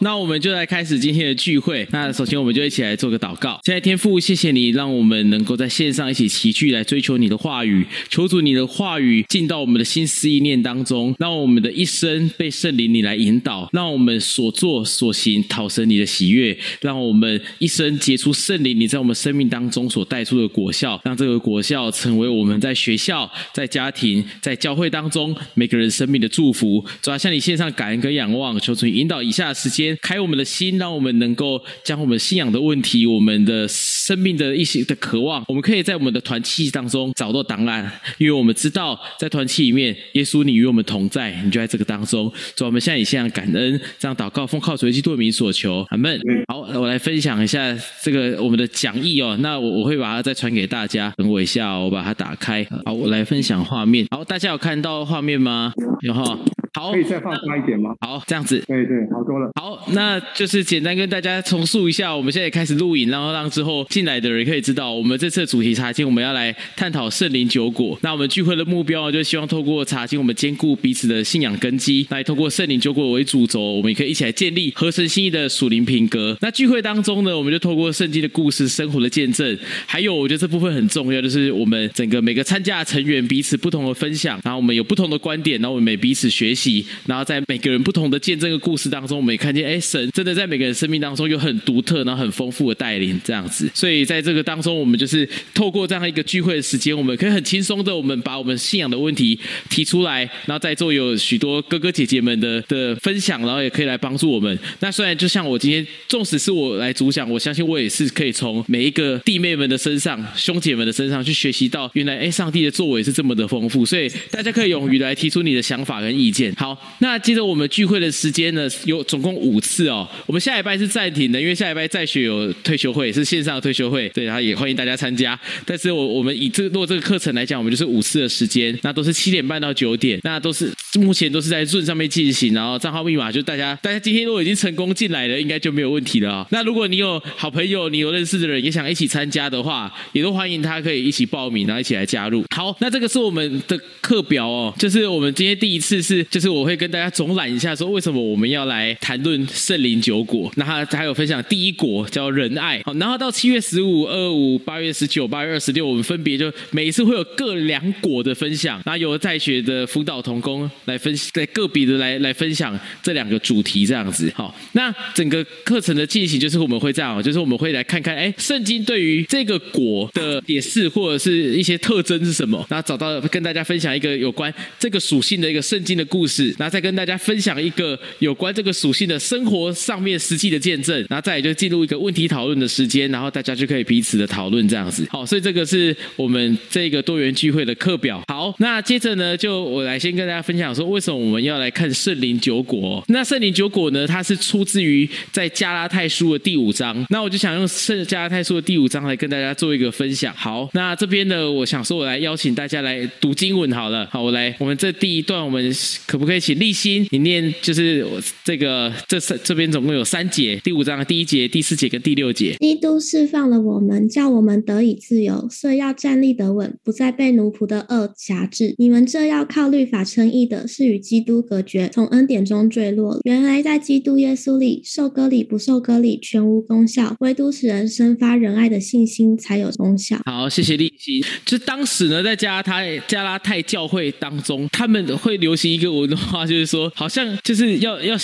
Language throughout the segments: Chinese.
那我们就来开始今天的聚会。那首先，我们就一起来做个祷告。现在，天父，谢谢你让我们能够在线上一起齐聚来追求你的话语，求主你的话语进到我们的心思意念当中，让我们的一生被圣灵你来引导，让我们所做所行讨神你的喜悦，让我们一生结出圣灵你在我们生命当中所带出的果效，让这个果效成为我们在学校、在家庭、在教会当中每个人生命的祝福。主要向你献上感恩跟仰望，求主引导以下的时间，开我们的心，让我们能够将我们信仰的问题、我们的生命的一些的渴望，我们可以在我们的团契当中找到答案，因为我们知道在团契里面，耶稣你与我们同在，你就在这个当中。主，我们向你献上感恩，这样祷告奉靠主耶稣的名所求，阿门。好，我来分享一下这个我们的讲义哦，那我我会把它再传给大家，等我一下哦，我把它打开。好，我来分享画面。好，大家有看到画面吗？有哈。好，可以再放大一点吗？好，这样子。对对，好多了。好，那就是简单跟大家重述一下，我们现在开始录影，然后让之后进来的人可以知道，我们这次的主题查经，我们要来探讨圣灵酒果。那我们聚会的目标就希望透过查经，我们兼顾彼此的信仰根基，来透过圣灵酒果为主轴，我们也可以一起来建立合神心意的属灵品格。那聚会当中呢，我们就透过圣经的故事、生活的见证，还有我觉得这部分很重要，就是我们整个每个参加的成员彼此不同的分享，然后我们有不同的观点，然后我们每彼此学习，然后在每个人不同的见证的故事当中，我们也看见，哎，神真的在每个人生命当中有很独特、然后很丰富的带领，这样子。所以在这个当中，我们就是透过这样一个聚会的时间，我们可以很轻松的，我们把我们信仰的问题提出来，然后在座有许多哥哥姐姐们的的分享，然后也可以来帮助我们。那虽然就像我今天，纵使是我来主讲，我相信我也是可以从每一个弟妹们的身上、兄姐们的身上去学习到，原来哎，上帝的作为是这么的丰富。所以大家可以勇于来提出你的想法跟意见。好，那接着我们聚会的时间呢，有总共五次哦。我们下礼拜是暂停的，因为下礼拜在学有退休会，是线上的退休会，对，然后也欢迎大家参加。但是我我们以这做这个课程来讲，我们就是五次的时间，那都是七点半到九点，那都是目前都是在润上面进行，然后账号密码就大家大家今天如果已经成功进来了，应该就没有问题了。那如果你有好朋友，你有认识的人也想一起参加的话，也都欢迎他可以一起报名，然后一起来加入。好，那这个是我们的课表哦，就是我们今天第一次是，就是我会跟大家总览一下，说为什么我们要来谈论圣灵九果。那他还有分享第一果叫仁爱，好，然后到七月十五、二五、八月十九、八月二十六，我们分别就每一次会有各两果的分享，然后有在学的辅导同工来分，在个别的来来分享这两个主题这样子。好，那整个课程的进行就是我们会这样，就是我们会来看看，哎，圣经对于这个果的解释或者是一些特征是什么，然后找到跟大家分享一个有关这个属性的一个圣经的故事，然后再跟大家分享一个有关这个属性的生活上面实际的见证，然后再也就进入一个问题讨论的时间，然后大家就可以彼此的讨论这样子。好，所以这个是我们这个多元聚会的课表。好，那接着呢，就我来先跟大家分享说，为什么我们要来看圣灵九果？那圣灵九果呢，它是出自于在加拉太书的第五章。那我就想用圣加拉太书的第五章来跟大家做一个分享。好，那这边呢，我想说，我来邀请大家来读经文好了。好，我来，我们这第一段，我们可不可以请立新你念？就是这个这三这边总共有三节，第五章第一节、第四节跟第六节。基督释放了我们，叫我们得以自由，所以要站立得稳，不再被奴仆的恶辖制。你们这要靠律法称义的，是与基督隔绝，从恩典中坠落。原来在基督耶稣里，受割礼不受割礼全无功效，唯独使人生发仁爱的信心才有功效。好，谢谢立新。就当时呢，在加拉太加拉太教会当中，他们会流行一个文的话，就是说，好像就是要要。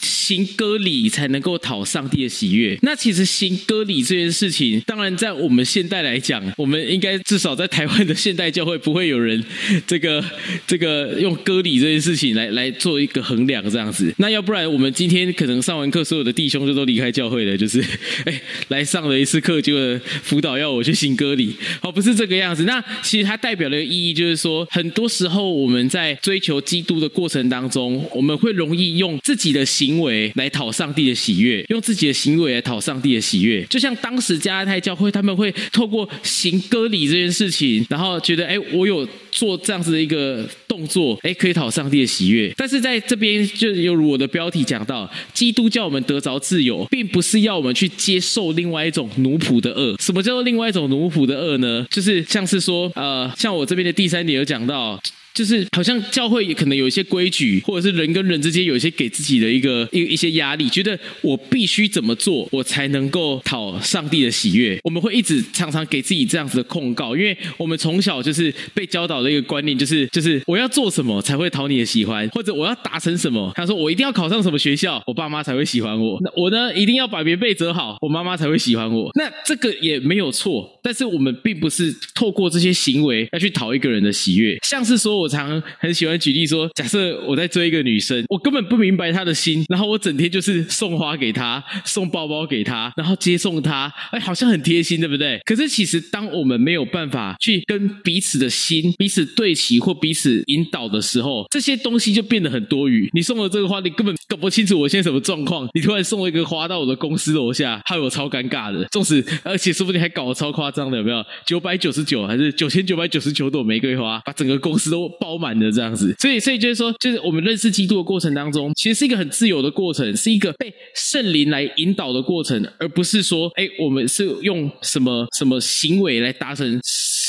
行割礼才能够讨上帝的喜悦。那其实行割礼这件事情，当然在我们现代来讲，我们应该至少在台湾的现代教会不会有人这个 这个用割礼这件事情来来做一个衡量这样子。那要不然我们今天可能上完课，所有的弟兄就都离开教会了，就是 哎来上了一次课就辅导要我去行割礼，好不是这个样子。那其实它代表的意义就是说，很多时候我们在追求基督的过程当中，我们会容易用自己的行行为。来讨上帝的喜悦，用自己的行为来讨上帝的喜悦，就像当时加拉太教会，他们会透过行割礼这件事情，然后觉得，哎，我有做这样子的一个动作，哎，可以讨上帝的喜悦。但是在这边，就犹如我的标题讲到，基督教我们得着自由，并不是要我们去接受另外一种奴仆的恶。什么叫做另外一种奴仆的恶呢？就是像是说，呃，像我这边的第三点有讲到。就是好像教会也可能有一些规矩，或者是人跟人之间有一些给自己的一个一一些压力，觉得我必须怎么做，我才能够讨上帝的喜悦。我们会一直常常给自己这样子的控告，因为我们从小就是被教导的一个观念，就是就是我要做什么才会讨你的喜欢，或者我要达成什么。他说我一定要考上什么学校，我爸妈才会喜欢我。那我呢，一定要把棉被折好，我妈妈才会喜欢我。那这个也没有错，但是我们并不是透过这些行为要去讨一个人的喜悦，像是说。我常很喜欢举例说，假设我在追一个女生，我根本不明白她的心，然后我整天就是送花给她，送包包给她，然后接送她，哎，好像很贴心，对不对？可是其实当我们没有办法去跟彼此的心彼此对齐或彼此引导的时候，这些东西就变得很多余。你送了这个花，你根本搞不清楚我现在什么状况，你突然送了一个花到我的公司楼下，害我超尴尬的。纵使而且说不定还搞得超夸张的，有没有？九百九十九还是九千九百九十九朵玫瑰花，把整个公司都。包满的这样子，所以所以就是说，就是我们认识基督的过程当中，其实是一个很自由的过程，是一个被圣灵来引导的过程，而不是说，哎，我们是用什么什么行为来达成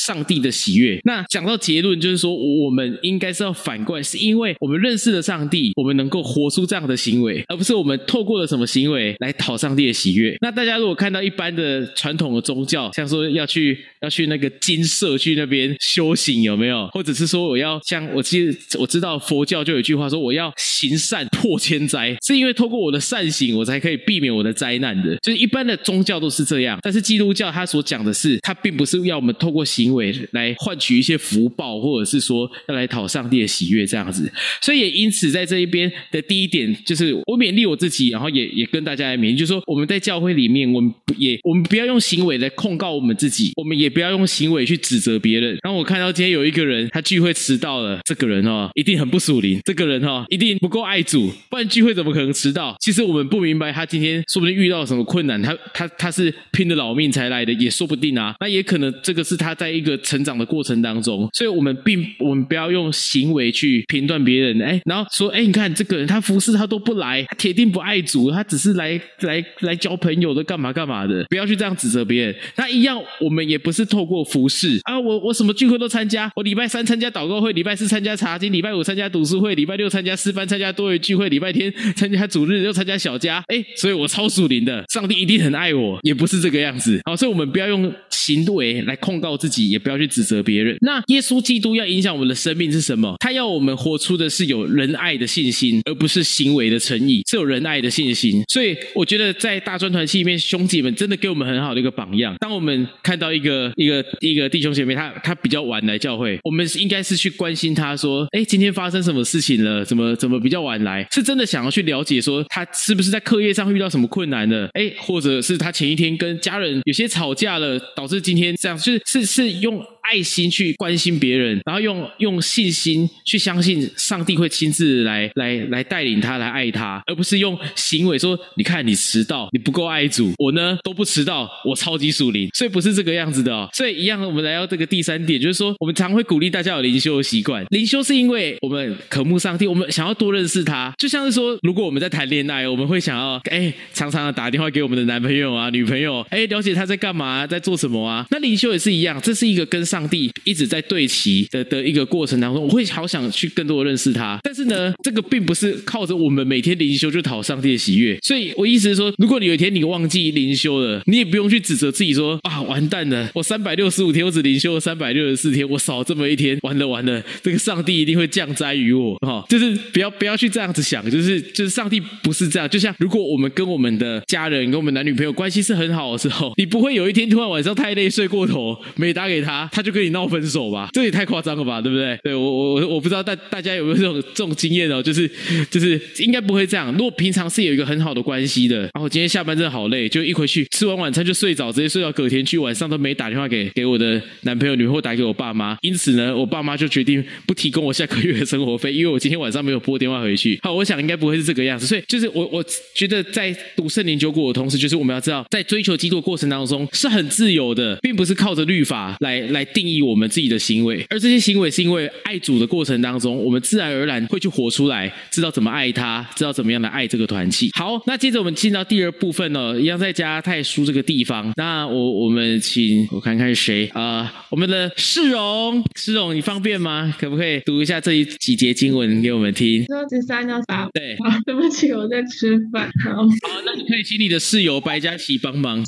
上帝的喜悦。那讲到结论，就是说，我们应该是要反过来，是因为我们认识了上帝，我们能够活出这样的行为，而不是我们透过了什么行为来讨上帝的喜悦。那大家如果看到一般的传统的宗教，像说要去要去那个金色去那边修行，有没有？或者是说我要像我其实我知道佛教就有一句话说我要行善破千灾，是因为透过我的善行，我才可以避免我的灾难的。就是一般的宗教都是这样，但是基督教它所讲的是，它并不是要我们透过行为来换取一些福报，或者是说要来讨上帝的喜悦这样子。所以也因此在这一边的第一点，就是我勉励我自己，然后也也跟大家来勉励，就是说我们在教会里面，我们也我们不要用行为来控告我们自己，我们也不要用行为去指责别人。然后我看到今天有一个人，他聚会迟。到了，这个人哦，一定很不属灵。这个人哈，一定不够爱主，不然聚会怎么可能迟到？其实我们不明白，他今天说不定遇到什么困难，他他他是拼了老命才来的，也说不定啊。那也可能这个是他在一个成长的过程当中，所以我们并我们不要用行为去评断别人。哎，然后说，哎，你看这个人，他服侍他都不来，他铁定不爱主，他只是来来来交朋友的，干嘛干嘛的，不要去这样指责别人。那一样，我们也不是透过服侍啊，我我什么聚会都参加，我礼拜三参加祷告会。礼拜四参加查经，礼拜五参加读书会，礼拜六参加私班，参加多元聚会，礼拜天参加主日又参加小家，哎，所以我超属灵的，上帝一定很爱我，也不是这个样子。好，所以我们不要用行为来控告自己，也不要去指责别人。那耶稣基督要影响我们的生命是什么？他要我们活出的是有仁爱的信心，而不是行为的诚意，是有仁爱的信心。所以我觉得在大专团契里面，兄弟们真的给我们很好的一个榜样。当我们看到一个一个一个弟兄姐妹，他他比较晚来教会，我们应该是去。关心他说：“哎，今天发生什么事情了？怎么怎么比较晚来？是真的想要去了解，说他是不是在课业上遇到什么困难了？哎，或者是他前一天跟家人有些吵架了，导致今天这样，就是是是用。”爱心去关心别人，然后用用信心去相信上帝会亲自来来来带领他来爱他，而不是用行为说你看你迟到，你不够爱主，我呢都不迟到，我超级属灵，所以不是这个样子的哦。所以一样，我们来到这个第三点，就是说我们常会鼓励大家有灵修的习惯。灵修是因为我们渴慕上帝，我们想要多认识他。就像是说，如果我们在谈恋爱，我们会想要哎常常的打电话给我们的男朋友啊、女朋友，哎了解他在干嘛，在做什么啊。那灵修也是一样，这是一个跟上帝一直在对齐的的一个过程当中，我会好想去更多的认识他。但是呢，这个并不是靠着我们每天灵修就讨上帝的喜悦。所以我意思是说，如果你有一天你忘记灵修了，你也不用去指责自己说啊，完蛋了，我三百六十五天我只灵修了三百六十四天，我少这么一天，完了完了，这个上帝一定会降灾于我哈。就是不要不要去这样子想，就是就是上帝不是这样。就像如果我们跟我们的家人跟我们男女朋友关系是很好的时候，你不会有一天突然晚上太累睡过头没打给他，他就跟你闹。分手吧，这也太夸张了吧，对不对？对我我我不知道大大家有没有这种 这种经验哦，就是就是应该不会这样。如果平常是有一个很好的关系的，然后今天下班真的好累，就一回去吃完晚餐就睡着，直接睡到隔天去，晚上都没打电话给给我的男朋友、女朋友，打给我爸妈。因此呢，我爸妈就决定不提供我下个月的生活费，因为我今天晚上没有拨电话回去。好，我想应该不会是这个样子。所以就是我我觉得在读圣灵九果的同时，就是我们要知道，在追求基督的过程当中是很自由的，并不是靠着律法来来定义我们自己的行为，而这些行为是因为爱主的过程当中，我们自然而然会去活出来，知道怎么爱他，知道怎么样的爱这个团契。好，那接着我们进到第二部分呢，一样在加泰书这个地方。那我我们请我看看是谁啊、我们的世荣，世荣，你方便吗？可不可以读一下这一几节经文给我们听？说十三到八。对，好，对不起，我在吃饭。好，好，那你可以请你的室友白嘉琪帮忙。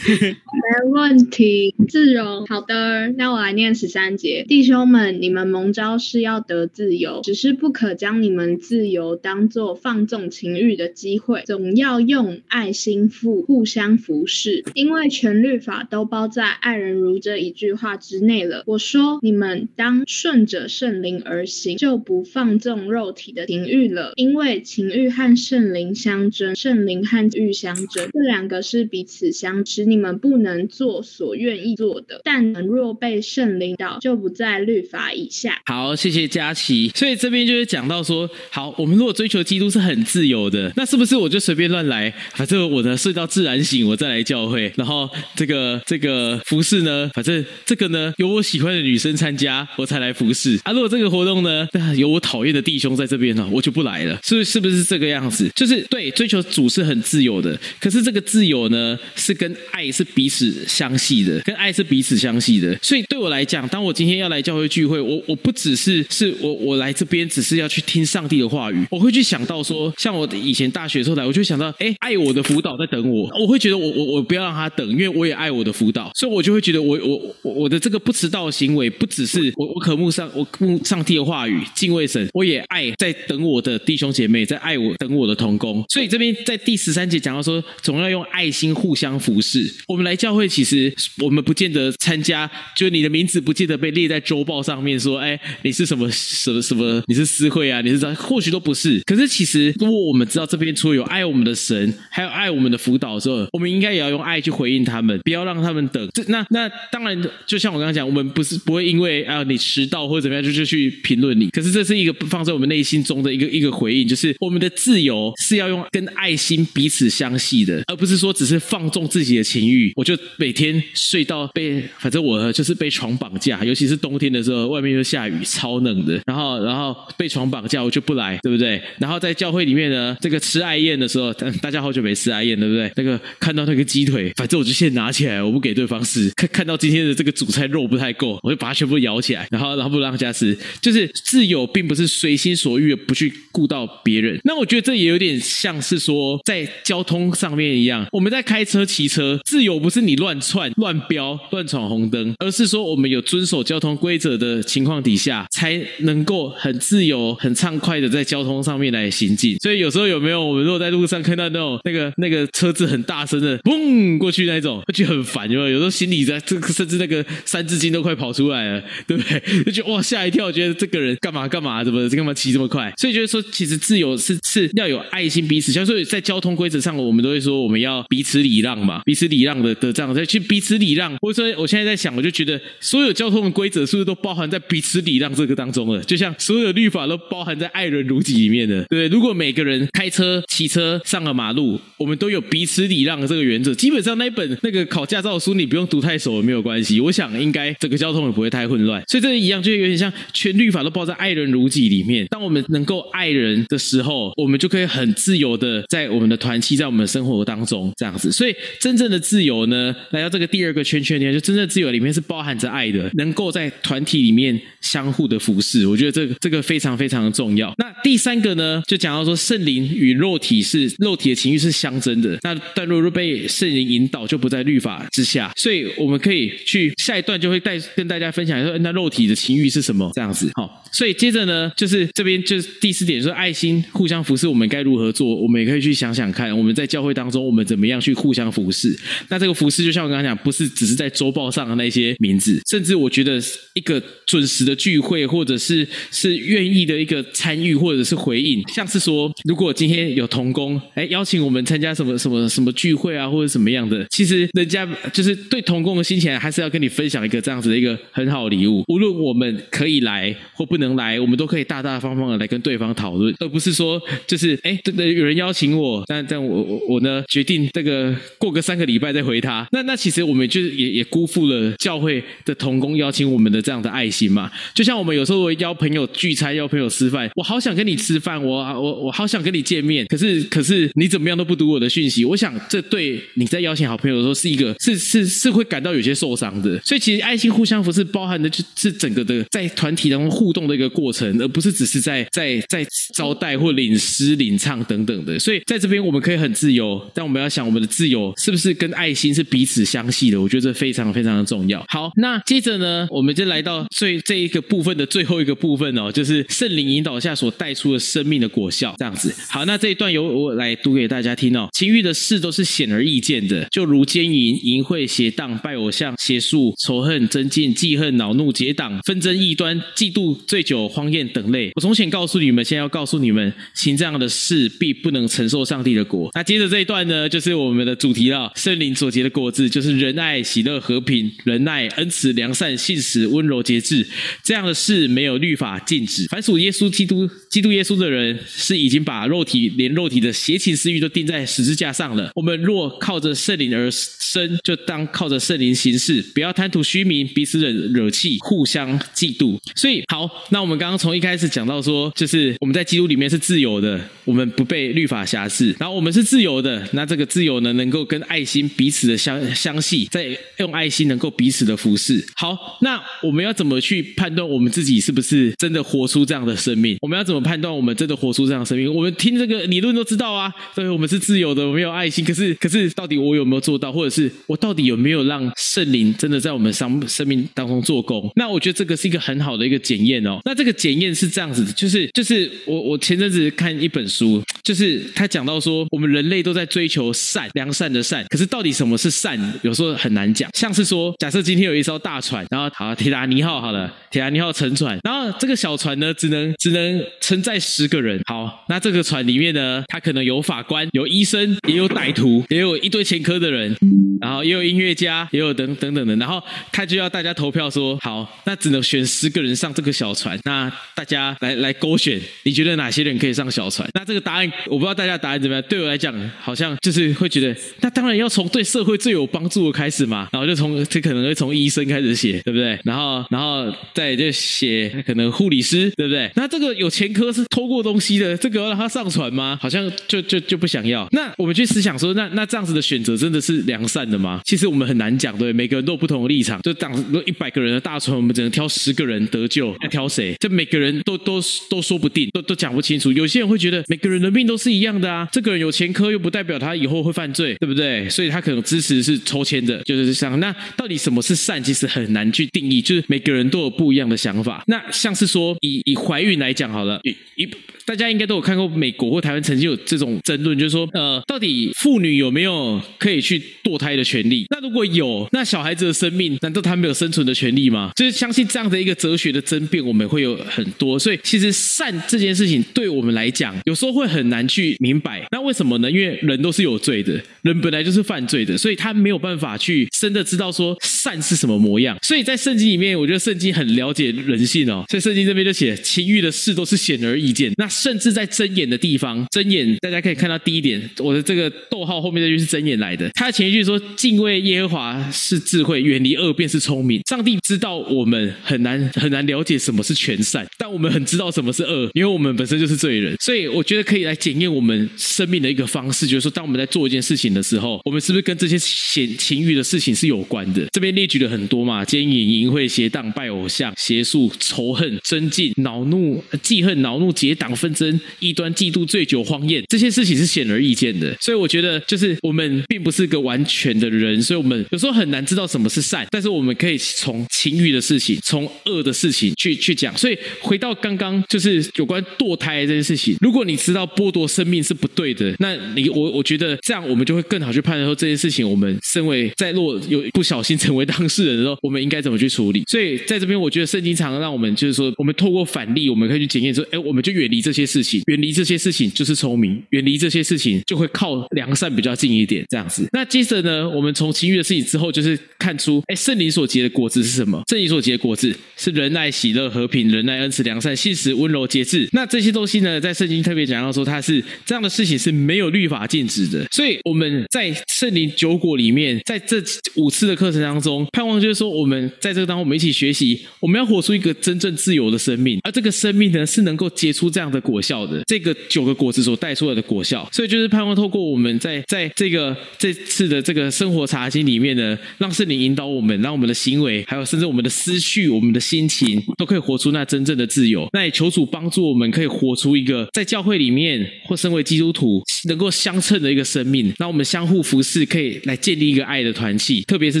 没问题，志荣。好的，那我来念十三节。弟兄们，你们蒙召是要得自由，只是不可将你们自由当作放纵情欲的机会，总要用爱心互互相服侍，因为全律法都包在爱人如这一句话之内了。我说，你们当顺着圣灵而行，就不放纵肉体的情欲了，因为情欲和圣灵相争，圣灵和欲相争，这两个是彼此相持，你们不能做所愿意做的。但若被圣灵导，就不在律法以下。好，谢谢佳琪。所以这边就是讲到说，好，我们如果追求基督是很自由的，那是不是我就随便乱来？反正我呢睡到自然醒，我再来教会。然后这个这个服饰呢，反正这个呢有我喜欢的女生参加，我才来服饰。啊，如果这个活动呢有我讨厌的弟兄在这边呢，我就不来了。是是不是这个样子？就是对，追求主是很自由的，可是这个自由呢是跟爱是彼此相系的，跟爱是彼此相系的。所以对我来讲，当我今天要来教会聚会，我我不只是是我我来这边只是要去听上帝的话语，我会去想到说，像我以前大学时候来，我就想到，哎，爱我的辅导在等我，我会觉得我我我不要让他等，因为我也爱我的辅导，所以我就会觉得我我我我的这个不迟到的行为，不只是我我渴慕上我渴慕上帝的话语，敬畏神，我也爱在等我的弟兄姐妹，在爱我等我的同工。所以这边在第十三节讲到说，总要用爱心互相服侍。我们来教会，其实我们不见得参加，就你你的名字不见得被列在周报上面，说，哎，你是什么什么什么，你是私会啊，你是这，或许都不是。可是其实，如果我们知道这边除了有爱我们的神，还有爱我们的辅导的时候，我们应该也要用爱去回应他们，不要让他们等。这那那当然，就像我刚刚讲，我们不是不会因为啊你迟到或者怎么样就就去评论你。可是这是一个放在我们内心中的一个一个回应，就是我们的自由是要用跟爱心彼此相系的，而不是说只是放纵自己的情欲。我就每天睡到被，反正我就是被床绑架，尤其是冬天的时候，外面又下雨，超冷的。然后然后被床绑架，我就不来，对不对？然后在教会里面呢，这个吃爱宴的时候，大家好久没吃爱宴，对不对？那个看到那个鸡腿，反正我就先拿起来，我不给对方吃。看看到今天的这个主菜肉不太够，我就把它全部舀起来，然后然后不让家吃。就是自由，并不是随心所欲的不去顾到别人。那我觉得这也有点像是说，在交通上面一样，我们在开车、骑车，自由不是你乱窜、乱飙、乱闯红灯，而是说我们有遵守交通规则的情况底下，才能够很自由、很畅快的在交通上面来行进。所以有时候有没有，我们如果在路上看到那种那个那个车子很大声的嘣过去那种，就很烦，有没有？有时候心里在这个甚至那个三字经都快跑出来了，对不对？就觉得哇吓一跳，觉得这个人干嘛干嘛，怎么这干嘛骑这么快？所以觉得说，其实自由是是要有爱心，彼此像。所以在交通规则上，我们都会说我们要彼此礼让嘛，彼此礼让的的这样，去彼此礼让。或者说，我现在在想，我就觉得所有交通的规则是不是都包含在彼此礼让这个当中了？就像所有律法都包含在爱人如己里面的，对？如果每个人开车、骑车上了马路，我们都有彼此礼让的这个原则，基本上那一本那个考驾照的书你不用读太熟也没有关系。我想应该整个交通也不会太混乱。所以这一样，就有点像全律法都包在爱人如己里面。当我们能够爱人的时候，我们就可以很自由的在我们的团契，在我们的生活当中这样子。所以真正的自由呢，来到这个第二个圈圈里面，就真正自由里面是包含着爱的，能够在团体里面相互的服侍。我觉得这个这个非常非常的重要。那第三个呢，就讲到说圣灵与肉体是肉体的情欲是相争的。那但若若被圣灵引导，就不在律法之下。所以我们可以去下一段就会带跟大家分享说，那肉体的情欲是什么这样子。好，所以接着呢，就是这边就是第四点说爱心互相服侍，我们该如何做？我们也可以去想想看，我们在教会当中我们怎么样去互相服侍。那这个服侍就像我刚刚讲，不是只是在周报上的那些名字，甚至我觉得一个准时的聚会，或者是是愿意的一个参与，或者是回应，像是说，如果今天有童工，哎，邀请我们参加什么什么什么聚会啊，或者什么样的，其实人家就是对童工的心情，还是要跟你分享一个这样子的一个很好的礼物。无论我们可以来或不能来，我们都可以大大方方的来跟对方讨论，而不是说就是哎，这个有人邀请我，但但我我我呢决定这个过个三个礼拜再回他。那那其实我们就是也也辜负了教会的同工邀请我们的这样的爱心嘛。就像我们有时候邀朋友聚餐，邀朋友吃饭，我好想跟你吃饭，我我我好想跟你见面，可是可是你怎么样都不读我的讯息，我想这对你在邀请好朋友的时候是一个是是是会感到有些受伤的。所以其实爱心互相扶是包含的就是整个的在团体当中互动的一个过程，而不是只是在在在招待或领诗领唱等等的。所以在这边我们可以很自由，但我们要想我们的自由是不是跟爱心是彼此相系的？我觉得这非常非常的重要。好，那接着呢，我们就来到最这一个部分的最后一个部分哦，就是圣灵引导下所带出的生命的果效。这样子，好，那这一段由我来读给大家听哦。情欲的事都是显而易见的，就如奸淫、淫秽、邪荡、拜偶像、邪术、仇恨、增进、记恨、恼怒、结党、纷争、异端、嫉妒、醉酒、荒宴等类。我从前告诉你们，现在要告诉你们，行这样的事必不能承受上帝的国。那接着这一段呢，就是我们的主题了。圣灵所结的果子，就是仁爱、喜乐、和平、仁爱、恩慈、良善、信实、温柔、节制。这样的事没有律法禁止。凡属耶稣基督、基督耶稣的人，是已经把肉体连肉体的邪情私欲都钉在十字架上了。我们若靠着圣灵而生，就当靠着圣灵行事，不要贪图虚名，彼此惹惹气，互相嫉妒。所以，好，那我们刚刚从一开始讲到说，就是我们在基督里面是自由的，我们不被律法辖制，然后我们是自由的。那这个自由呢，能够跟爱心彼此的相相系，在用爱心能够彼此的服侍。好，那我们要怎么去判断我们自己是不是真的活出这样的生命？我们要怎么判断我们真的活出这样的生命？我们听这个理论都知道啊，对，我们是自由的，我们有爱心。可是，可是到底我有没有做到，或者是我到底有没有让圣灵真的在我们生生命当中做工？那我觉得这个是一个很好的一个检验哦。那这个检验是这样子的，就是就是我我前阵子看一本书，就是他讲到说，我们人类都在追求善良善的善，可是到底什么是善，有时候很难讲。像是说，假设今天有一艘大船，然后好铁达尼号好了，铁达尼号沉船，然后这个小船呢，只能只能承载十个人。好，那这个船里面呢，它可能有法官、有医生、也有歹徒，也有一堆前科的人，然后也有音乐家，也有等等等的。然后他就要大家投票说，好，那只能选十个人上这个小船。那大家来来勾选，你觉得哪些人可以上小船？那这个答案我不知道大家答案怎么样。对我来讲，好像就是会觉得，那当然要从对社会最有帮助的开始嘛。然后就从这可能会从医生开始写，对不对？然后然后再就写可能护理师，对不对？那这个有前科是偷过东西的，这个要让他上船吗？好像就就就不想要。那我们去思想说，那那这样子的选择真的是良善的吗？其实我们很难讲，对，每个人都有不同的立场。就当如果一百个人的大船，我们只能挑十个人得救，要挑谁？这每个人都都都说不定，都都讲不清楚。有些人会觉得每个人的命都是一样的啊，这个人有前科又不代表他以后会犯罪，对不对？所以他可能支持是抽签的，就是这样。那到底什么是善？其实很难去定义，就是每个人都有不一样的想法。那像是说以以怀孕来讲好了，以以大家应该都有看过美国或台湾曾经有这种争论，就是说呃，到底妇女有没有可以去堕胎的权利？那如果有，那小孩子的生命难道他没有生存的权利吗？就是相信这样的一个哲学的争辩，我们会有很多。所以其实善这件事情对我们来讲，有时候会很难去明白。那为什么呢？因为人都是有罪的，人本来就是犯罪的，所以他没有办法去真的知道说善是什么模样。所以在圣经里面，我觉得圣经很了解人性哦。所以圣经这边就写，情欲的事都是显而易见。那甚至在睁眼的地方，睁眼大家可以看到第一点，我的这个逗号后面这句是睁眼来的。他的前一句说：“敬畏耶和华是智慧，远离恶便是聪明。”上帝知道我们很难很难了解什么是全善，但我们很知道什么是恶，因为我们本身就是罪人。所以我觉得可以来检验我们生命的一个方式，就是说，当我们在做一件事情的时候，我们是不是跟这些情情欲的事情是有关的？这边列举了很多嘛，奸淫、淫秽、邪荡、拜偶像、邪术、仇恨、增进、恼怒、记恨、恼怒、结党、纷争、异端、嫉妒、醉酒、荒宴，这些事情是显而易见的。所以我觉得，就是我们并不是个完全的人，所以我们有时候很难知道什么是善，但是我们可以从情欲的事情、从恶的事情去去讲。所以回到刚刚，就是有关堕胎这件事情，如果你知道剥夺生命是不对的。那你我我觉得这样我们就会更好去判断说这件事情，我们身为在若有不小心成为当事人的时候，我们应该怎么去处理。所以在这边，我觉得圣经常让我们就是说，我们透过反例，我们可以去检验说，哎，我们就远离这这些事情，远离这些事情就是聪明，远离这些事情就会靠良善比较近一点，这样子。那接着呢，我们从情欲的事情之后，就是看出，哎，圣灵所结的果子是什么？圣灵所结的果子是仁爱、喜乐、和平、仁爱、恩慈、良善、信实、温柔、节制。那这些东西呢，在圣经特别讲到说，它是这样的事情是没有律法禁止的。所以我们在圣灵九果里面，在这五次的课程当中，盼望就是说，我们在这个当中，我们一起学习，我们要活出一个真正自由的生命，而这个生命呢，是能够结出这样的果效的。这个九个果子所带出来的果效，所以就是盼望透过我们在在这个这次的这个生活茶经里面呢，让圣灵引导我们，让我们的行为，还有甚至我们的思绪、我们的心情，都可以活出那真正的自由。那也求主帮助我们，可以活出一个在教会里面或身为基督徒能够相称的一个生命。那我们相互服侍，可以来建立一个爱的团契，特别是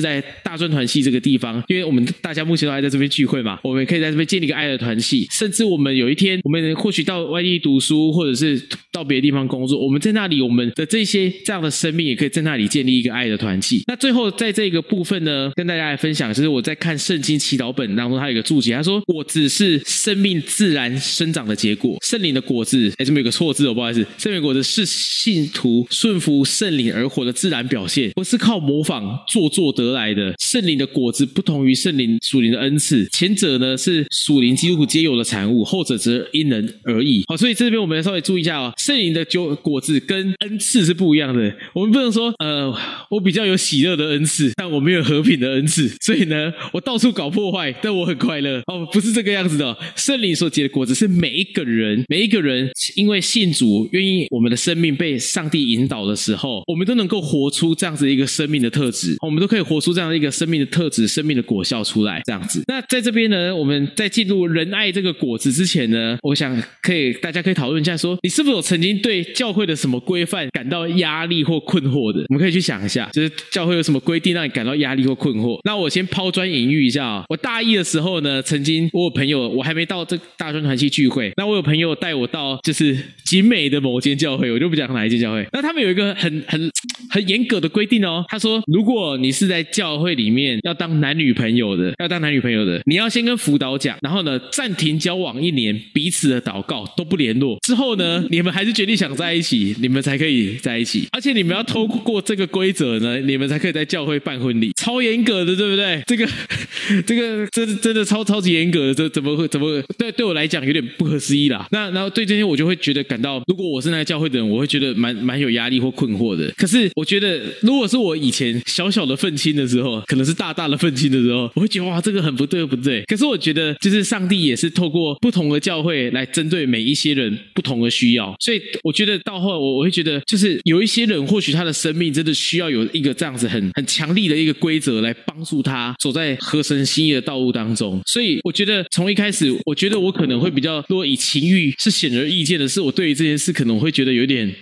在大专团契这个地方，因为我们大家目前都还在这边聚会嘛，我们可以在这边建立一个爱的团契，甚至我们有一天，我们或许到外地读书，或者是到别的地方工作，我们在那里，我们的这些这样的生命，也可以在那里建立一个爱的团契。那最后在这个部分呢，跟大家来分享，就是我在看圣经祈祷本当中，它有一个注解，他说果子是生命自然生长的结果，圣灵的果子，哎，这么有个错字哦，不好意思，圣灵果子是信徒顺服圣灵而活的自然表现，不是靠模仿做作得来的。圣灵的果子不同于圣灵属灵的恩赐，前者呢是属灵基督徒皆有的产物，后者则因人而异。好，所以这边我们稍微注意一下哦，圣灵的酒果子跟恩赐是不一样的。我们不能说，呃，我比较有喜乐的恩赐，但我没有和平的恩赐，所以呢，我到处搞破坏，但我很快乐。哦，不是这个样子的。圣灵所结的果子是每一个人，每一个人因为信主，愿意我们的生命被上帝引导的时候，我们都能够活出这样子一个生命的特质，我们都可以活出这样一个生命的特质、生命的果效出来。这样子。那在这边呢，我们在进入仁爱这个果子之前呢，我想可以大家可以讨论一下，说你是否有曾经对教会的什么规范感到压力或困惑的？我们可以去想一下，就是教会有什么规定让你感到压力或困惑？那我先抛砖引玉一下啊，我大一的时候呢，曾经我有朋友，我还没到这大专团契聚会，那我有朋友带我到就是景美的某间教会，我就不讲哪一间教会。那他们有一个很很很严格的规定哦，他说，如果你是在教会里面要当男女朋友的，要当男女朋友的，你要先跟辅导讲，然后呢暂停交往一年，彼此的祷告都不联络，之后呢你们还是决定想在一起，你们才可以在一起，而且你们要透过这个规则呢，你们才可以在教会办婚礼，超严格的，对不对？这个 这个真真的超超级严格的，这怎么会怎么对对我来讲有点不可思议啦？那然后对这些我就会觉得感到，如果我是那个教会的人，我会觉得蛮蛮有压力或困惑的。可是我觉得，如果是我以前小小的愤青的时候，可能是大大的愤青的时候，我会觉得哇，这个很不对不对。可是我觉得，就是上帝也是透过不同的教会来针对每一一些人不同的需要，所以我觉得到后来我我会觉得，就是有一些人或许他的生命真的需要有一个这样子很很强力的一个规则来帮助他走在合神心意的道路当中。所以我觉得从一开始，我觉得我可能会比较，多以情欲是显而易见的是，我对于这件事可能会觉得有点。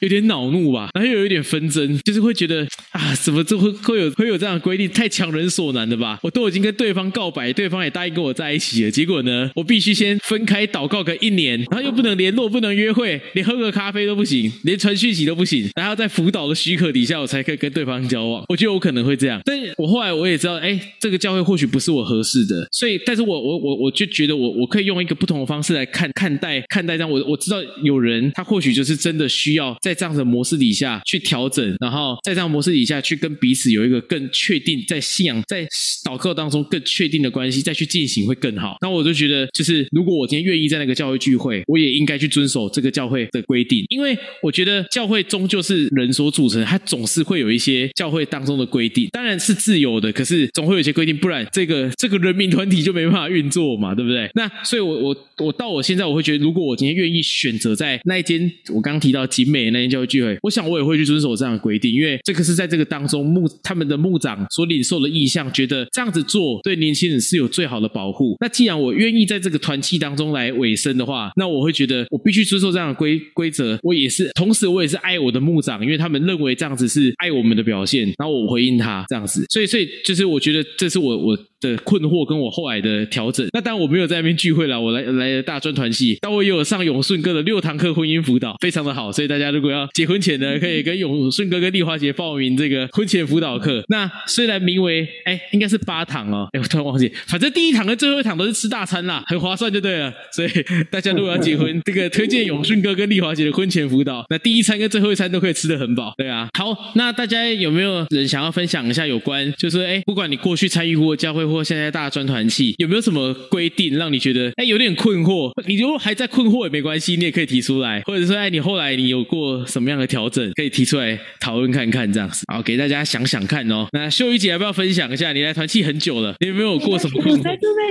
有点恼怒吧，然后又有一点纷争，就是会觉得啊，怎么这会会有会有这样的规定，太强人所难的吧？我都已经跟对方告白，对方也答应跟我在一起了，结果呢，我必须先分开祷告个一年，然后又不能联络，不能约会，连喝个咖啡都不行，连传讯息都不行，然后在辅导的许可底下，我才可以跟对方交往。我觉得我可能会这样，但我后来我也知道，哎，这个教会或许不是我合适的，所以，但是我我我我就觉得我我可以用一个不同的方式来看看待看待这样，我我知道有人他或许就是真的需要在这样的模式底下去调整，然后在这样模式底下去跟彼此有一个更确定在信仰在祷告当中更确定的关系，再去进行会更好。那我就觉得，就是如果我今天愿意在那个教会聚会，我也应该去遵守这个教会的规定，因为我觉得教会终究是人所组成，它总是会有一些教会当中的规定，当然是自由的，可是总会有一些规定，不然这个这个人民团体就没办法运作嘛，对不对？那所以，我我我到我现在，我会觉得，如果我今天愿意选择在那一间我刚刚提到景美那间教会聚会，我想我也会去遵守这样的规定，因为这个是在这个当中牧他们的牧长所领受的意向，觉得这样子做对年轻人是有最好的保护。那既然我愿意在这个团契当中来委身的话，那我会觉得我必须遵守这样的规规则。我也是，同时我也是爱我的牧长，因为他们认为这样子是爱我们的表现，然后我回应他这样子。所以，所以就是我觉得这是我我。的困惑跟我后来的调整。那当然我没有在那边聚会了，我来来大专团系，但我也有上永顺哥的六堂课婚姻辅导，非常的好。所以大家如果要结婚前呢，可以跟永顺哥跟丽华姐报名这个婚前辅导课。那虽然名为哎，应该是八堂哦，哎，我突然忘记，反正第一堂跟最后一堂都是吃大餐啦，很划算就对了。所以大家如果要结婚，这个推荐永顺哥跟丽华姐的婚前辅导，那第一餐跟最后一餐都可以吃的很饱。对啊，好，那大家有没有人想要分享一下有关，就是哎，不管你过去参与过教会或现在大专团契，有没有什么规定让你觉得哎有点困惑？你如果还在困惑也没关系，你也可以提出来，或者说哎你后来你有过什么样的调整，可以提出来讨论看看这样子。好，给大家想想看哦。那秀玉姐要不要分享一下？你来团契很久了，你有没有过什么困惑？我在这边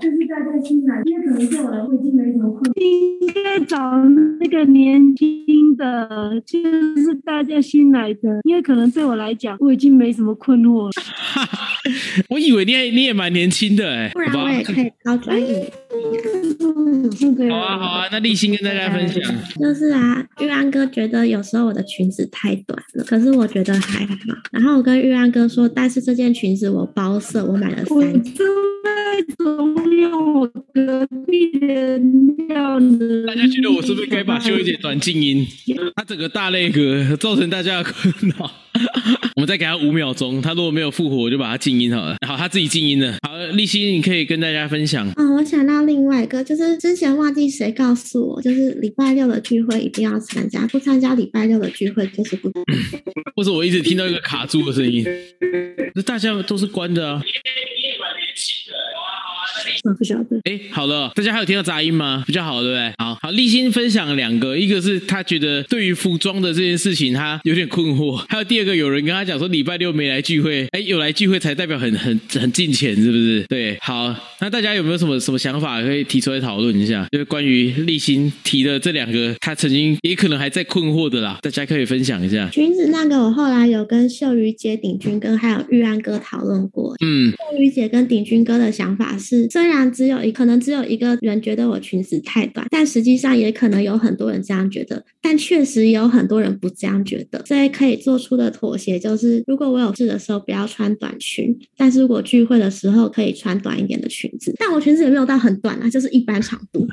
就是大家新来，因为可能对我来说已经没什么困惑，应该找那个年轻的，就是大家新来的，因为可能对我来讲，我已经没什么困惑了。我以为你也你也蛮年轻的哎，不然我也可以高专一。好啊好啊，那立新跟大家分享。就是啊，玉安哥觉得有时候我的裙子太短了，可是我觉得还好。然后我跟玉安哥说，但是这件裙子我包色，我买了我三件。正在总用我隔壁的料呢。大家觉得我是不是该把秀玉姐转静音？他整个大泪哥造成大家的困扰。我们再给他五秒钟，他如果没有复活，我就把他静音好了。好，他自己静音了。好，立新，你可以跟大家分享。哦，我想到另外一个，就是之前忘记谁告诉我，就是礼拜六的聚会一定要参加，不参加礼拜六的聚会就是不。或者我一直听到一个卡住的声音，那大家都是关的啊。我不晓得。哎，好了，大家还有听到杂音吗？比较好，对不对？好好，立新分享两个，一个是他觉得对于服装的这件事情他有点困惑，还有第二个有人跟他讲说礼拜六没来聚会，哎，有来聚会才代表很很很进钱，是不是？对，好，那大家有没有什么什么想法可以提出来讨论一下？就是关于立新提的这两个，他曾经也可能还在困惑的啦，大家可以分享一下。裙子那个，我后来有跟秀瑜姐、鼎军哥还有玉安哥讨论过。嗯，秀瑜姐跟鼎军哥的想法是，虽然只有一可能只有一个人觉得我裙子太短，但实际上也可能有很多人这样觉得，但确实也有很多人不这样觉得。所以可以做出的妥协就是，如果我有事的时候不要穿短裙，但是如果聚会的时候可以穿短一点的裙子。但我裙子也没有到很短啊，就是一般长度。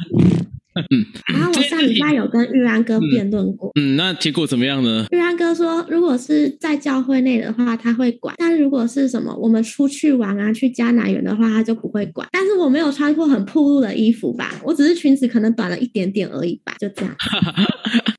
嗯，然后我上礼拜有跟玉安哥辩论过，嗯，那结果怎么样呢？玉安哥说，如果是在教会内的话，他会管；但如果是什么我们出去玩啊，去迦南园的话，他就不会管。但是我没有穿过很暴露的衣服吧，我只是裙子可能短了一点点而已吧，就这样。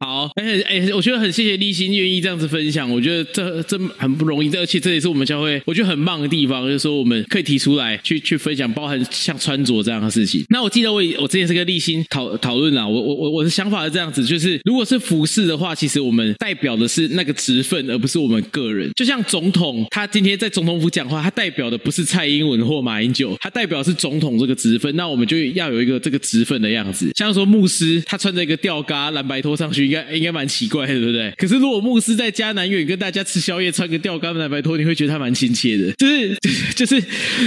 好，哎哎，我觉得很谢谢立新愿意这样子分享，我觉得这这很不容易，而且这也是我们教会我觉得很棒的地方，就是说我们可以提出来去去分享，包含像穿着这样的事情。那我记得我我之前是跟立新讨讨论啦，我我我我的想法是这样子，就是如果是服饰的话，其实我们代表的是那个职分，而不是我们个人。就像总统，他今天在总统府讲话，他代表的不是蔡英文或马英九，他代表是总统这个职分，那我们就要有一个这个职分的样子。像说牧师，他穿着一个吊嘎蓝白拖上去，应该应该蛮奇怪的，对不对？可是如果牧师在迦南园跟大家吃宵夜，穿个吊嘎蓝白拖，你会觉得他蛮亲切的。就是 就是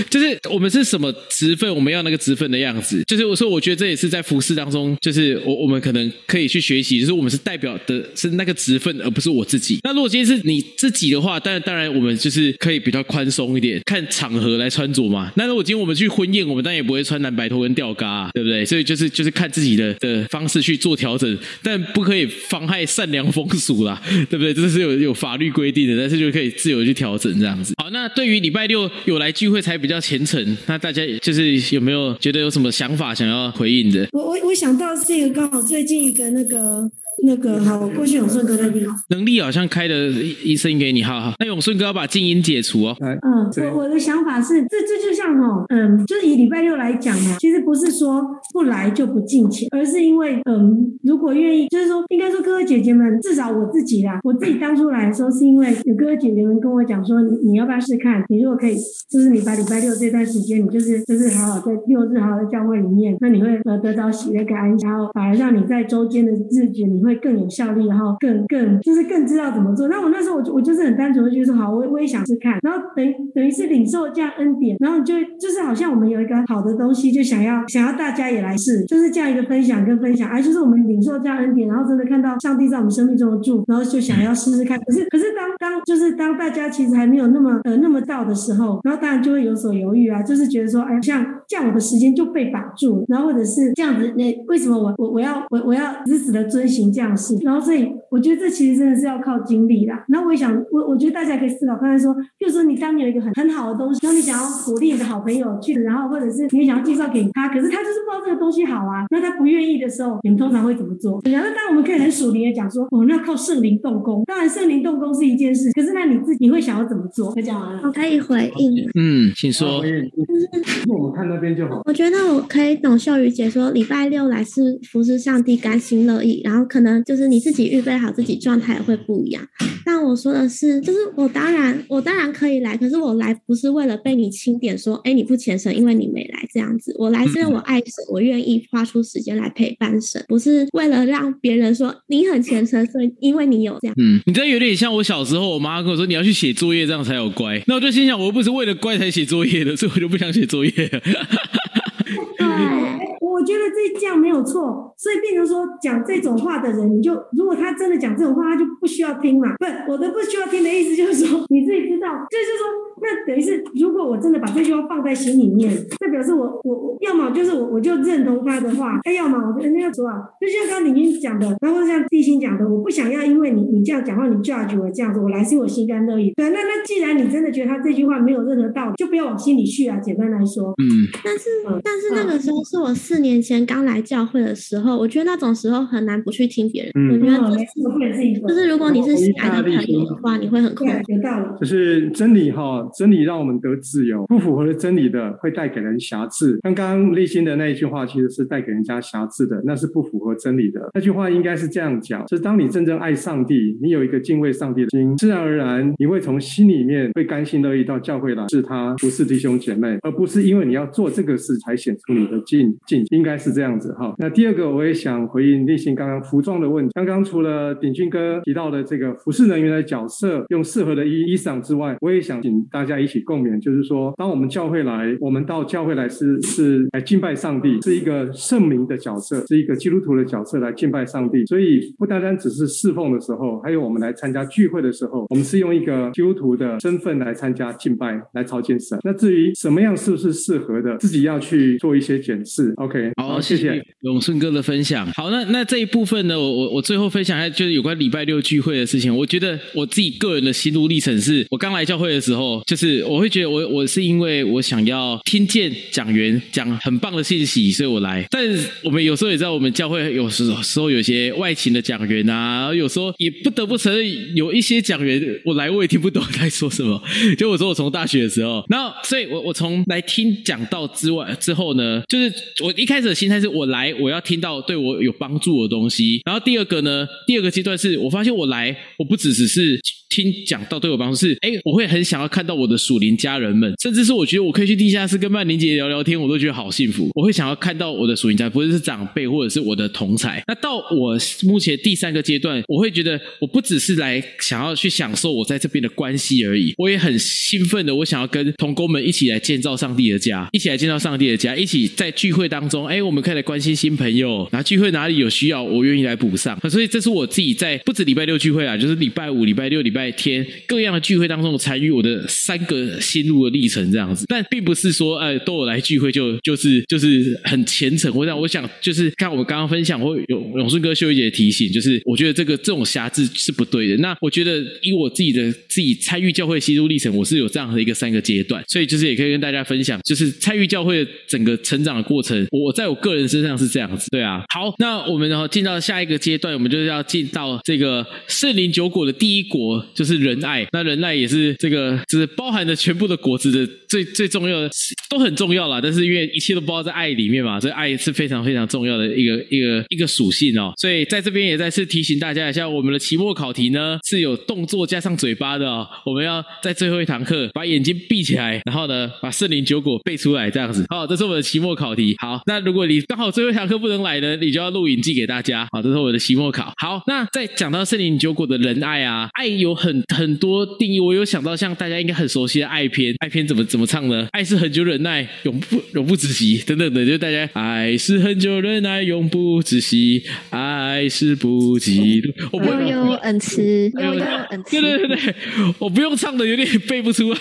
就是我们是什么职分，我们要那个职分的样子。就是我说，我觉得这也是在服饰当中，就是我我们可能可以去学习，就是我们是代表的是那个职分，而不是我自己。那如果今天是你自己的话，当然当然我们就是可以比较宽松一点，看场合来穿着嘛。那如果今天我们去婚宴，我们当然也不会穿蓝白拖跟吊嘎、啊，对不对？所以就是就是看自己的的方式去做调整，但不可以妨害善良风俗啦，对不对？这是有有法律规定的，但是就可以自由去调整这样子。好，那对于礼拜六有来聚会才比较虔诚，那大家就是有没有觉得有什么想法想要回应的？我我我想到这个刚好最近一个那个那个好，我过去永顺哥那边，能力好像开的医生给你，好好。那永顺哥要把静音解除哦。来，嗯，我我的想法是，这这就像哦，嗯，就是以礼拜六来讲嘛，其实不是说不来就不进钱，而是因为嗯，如果愿意，就是说应该说哥哥姐姐们，至少我自己啦，我自己当初来的时候，是因为有哥哥姐姐们跟我讲说，你你要不要试看？你如果可以，就是你把礼拜六这段时间，你就是就是好好在六日好好在教会里面，那你会呃得到喜悦跟安息，然后反而让你在周间的日子，你会更有效率，然后更更就是更知道怎么做。那我那时候我我就是很单纯的觉得说好，我我也想试看，然后等等于是领受这样恩典，然后就就是好像我们有一个好的东西，就想要想要大家也来试，就是这样一个分享跟分享，而就是我们领受这样恩典，然后真的看到上帝在我们生命中的住，然后就想要试试看。可是可是当当就是当大家其实还没有那么呃那么到的时候，然后当然就会有所犹豫啊，就是觉得说，哎，像这样我的时间就被绑住了，然后或者是这样子，那为什么我我我要我我要死死的遵循样的事？然后所以我觉得这其实真的是要靠经历啦。然后我也想，我我觉得大家可以思考看看说，比如说你当你有一个很很好的东西，然后你想要鼓励你的好朋友去，然后或者是你想要介绍给他，可是他就是不知道这个东西好啊，那他不愿意的时候，你们通常会怎么做？然后当然我们可以很属灵的讲说，哦，那靠圣灵动工。当然圣灵动工是一件事，可是那你自己你会想要怎么做？我讲完了。我可以回应。嗯，请说。那我们看那边就好。我觉得我可以懂秀瑜姐说，礼拜六来是服侍上帝，甘心乐意。然后可能就是你自己预备好自己状态也会不一样。但我说的是，就是我当然我当然可以来，可是我来不是为了被你钦点说，哎，你不虔诚，因为你没来这样子。我来是因为我爱神，我愿意花出时间来陪伴神，不是为了让别人说你很虔诚，所以因为你有这样。嗯，你这有点像我小时候，我妈跟我说你要去写作业，这样才有乖。那我就心想，我又不是为了乖才写作业的，所以我就不想写作业。对。我觉得这这样没有错，所以变成说讲这种话的人，你就如果他真的讲这种话，他就不需要听嘛。不，我的不需要听的意思就是说，你自己知道，就是说，那等于是如果我真的把这句话放在心里面，那表示我我我要么就是我我就认同他的话，哎，要么我跟人家说啊，就像刚刚李英讲的，然后像地心讲的，我不想要因为你你这样讲话，你 judge 我这样子，我来是我心甘乐意。对，那那既然你真的觉得他这句话没有任何道理，就不要往心里去啊。简单来说，嗯，但是但是那个时候是我四年前刚来教会的时候，我觉得那种时候很难不去听别人。嗯就是如果你是新来的朋友的话，你会很困惑。对，有道理。就是真理哈，真理让我们得自由，不符合的真理的会带给人瑕疵。刚刚立新的那一句话其实是带给人家瑕疵的，那是不符合真理的。那句话应该是这样讲：，是当你真正爱上帝，你有一个敬畏上帝的心，自然而然你会从心里面会甘心乐意到教会来是他，不是弟兄姐妹，而不是因为你要做这个事才显出你的敬敬，应该是这样子哈。那第二个，我也想回应立新刚刚服装的问题。刚刚除了鼎俊哥提到的这个服饰人员的角色，用适合的衣衣裳之外，我也想请大家一起共勉，就是说，当我们教会来，我们到教会来是是来敬拜上帝，是一个圣明的角色，是一个基督徒的角色来敬拜上帝。所以不单单只是侍奉的时候，还有我们来参加聚会的时候，我们是用一个基督徒的身份来参加敬拜，来朝见神。那至于什么样是不是适合的，自己要去做一些检视。OK，好，谢谢永顺哥的分享。好，那那这一部分呢，我我我最后分享一下，就是有关礼拜六聚会的事情。我觉得我自己个人的心路历程是，我刚来教会的时候，就是我会觉得我我是因为我想要听见讲员讲很棒的信息，所以我来。但我们有时候也知道，我们教会有时时候有些外勤的讲员啊，有时候也不得不承认，有一些讲员我来我也听不懂在说什么。就我说我从大学的时候，然后所以我我从来听讲道之外之后呢，就是我一开始的心态是我来我要听到对我有帮助的东西。然后第二个呢，第二个阶段是我发现我来我不只只是听讲到对我帮助，是哎我会很想要看到我的属灵家人们，甚至是我觉得我可以去地下室跟曼玲姐聊聊天，我都觉得好幸福。我会想要看到我的属灵家，不论是长辈或者是我的同才。那到我目前第三个阶段，我会觉得我不只是来想要去享受我在这边的关系而已，我也很兴奋的，我想要跟同工们一起来建造上帝的家，一起来建造上帝的家，一起在聚会当中，哎，我们可以来关心新朋友，然后聚会哪里有需要，我愿意来补上。所以这是我自己在不止礼拜六聚会啊，就是礼拜五、礼拜六、礼拜拜天各样的聚会当中参与我的三个心路的历程这样子。但并不是说，呃，都有来聚会就就是就是很虔诚。我想，我想就是看我们刚刚分享，或永永顺哥、秀一姐提醒，就是我觉得这个这种瑕疵是不对的。那我觉得以我自己的自己参与教会心路历程，我是有这样的一个三个阶段，所以就是也可以跟大家分享，就是参与教会的整个成长的过程。我在我个人身上是这样子，对啊。好，那我们然后进到下一个阶段，我们就是要进到这个圣灵九果的第一国就是仁爱。那仁爱也是这个，就是包含着全部的果子的最最重要的，都很重要啦。但是因为一切都包在爱里面嘛，所以爱是非常非常重要的一个一个一个属性哦。所以在这边也再次提醒大家一下，我们的期末考题呢是有动作加上嘴巴的哦。我们要在最后一堂课把眼睛闭起来，然后呢把圣灵九果背出来，这样子。好，这是我们的期末考题。好，那如果你刚好最后一堂课不能来呢，你就要录影寄给大家。好，这是我的期末考。好，那在讲到圣灵九果的仁爱啊，爱有很很很多定义。我有想到像大家应该很熟悉的爱篇，爱篇怎么怎么唱呢？爱是很久忍耐，永不永不止息，等等的，就大家爱是很久忍耐，永不止息，爱是不嫉妒。我不悠悠恩慈，悠悠恩慈。对对对对，我不用唱的有点背不出来。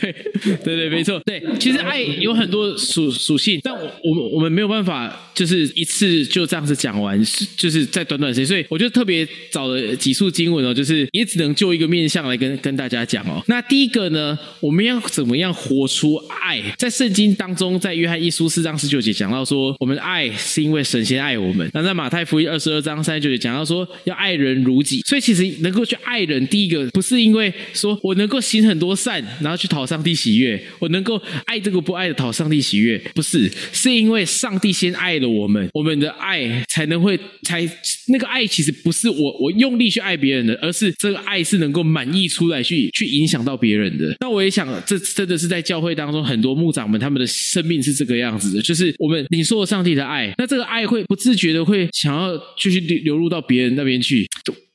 对对对，没错。对，其实爱有很多属属性，但我我们我们没有办法就是一次就这样子讲完，就是在短短时间，所以我就特别找了几处经文哦，就是也只能就一一个面向来跟跟大家讲哦。那第一个呢，我们要怎么样活出爱？在圣经当中，在约翰一书四章十九节讲到说，我们的爱是因为神先爱我们。那在马太福音二十二章三十九节讲到说，要爱人如己。所以其实能够去爱人，第一个不是因为说我能够行很多善，然后去讨上帝喜悦，我能够爱这个不爱的讨上帝喜悦，不是，是因为上帝先爱了我们，我们的爱才能会才那个爱其实不是我我用力去爱别人的，而是这个爱是能能够满意出来去去影响到别人的。那我也想，这真的是在教会当中很多牧长们他们的生命是这个样子的，就是我们你说上帝的爱，那这个爱会不自觉的会想要继续流流入到别人那边去。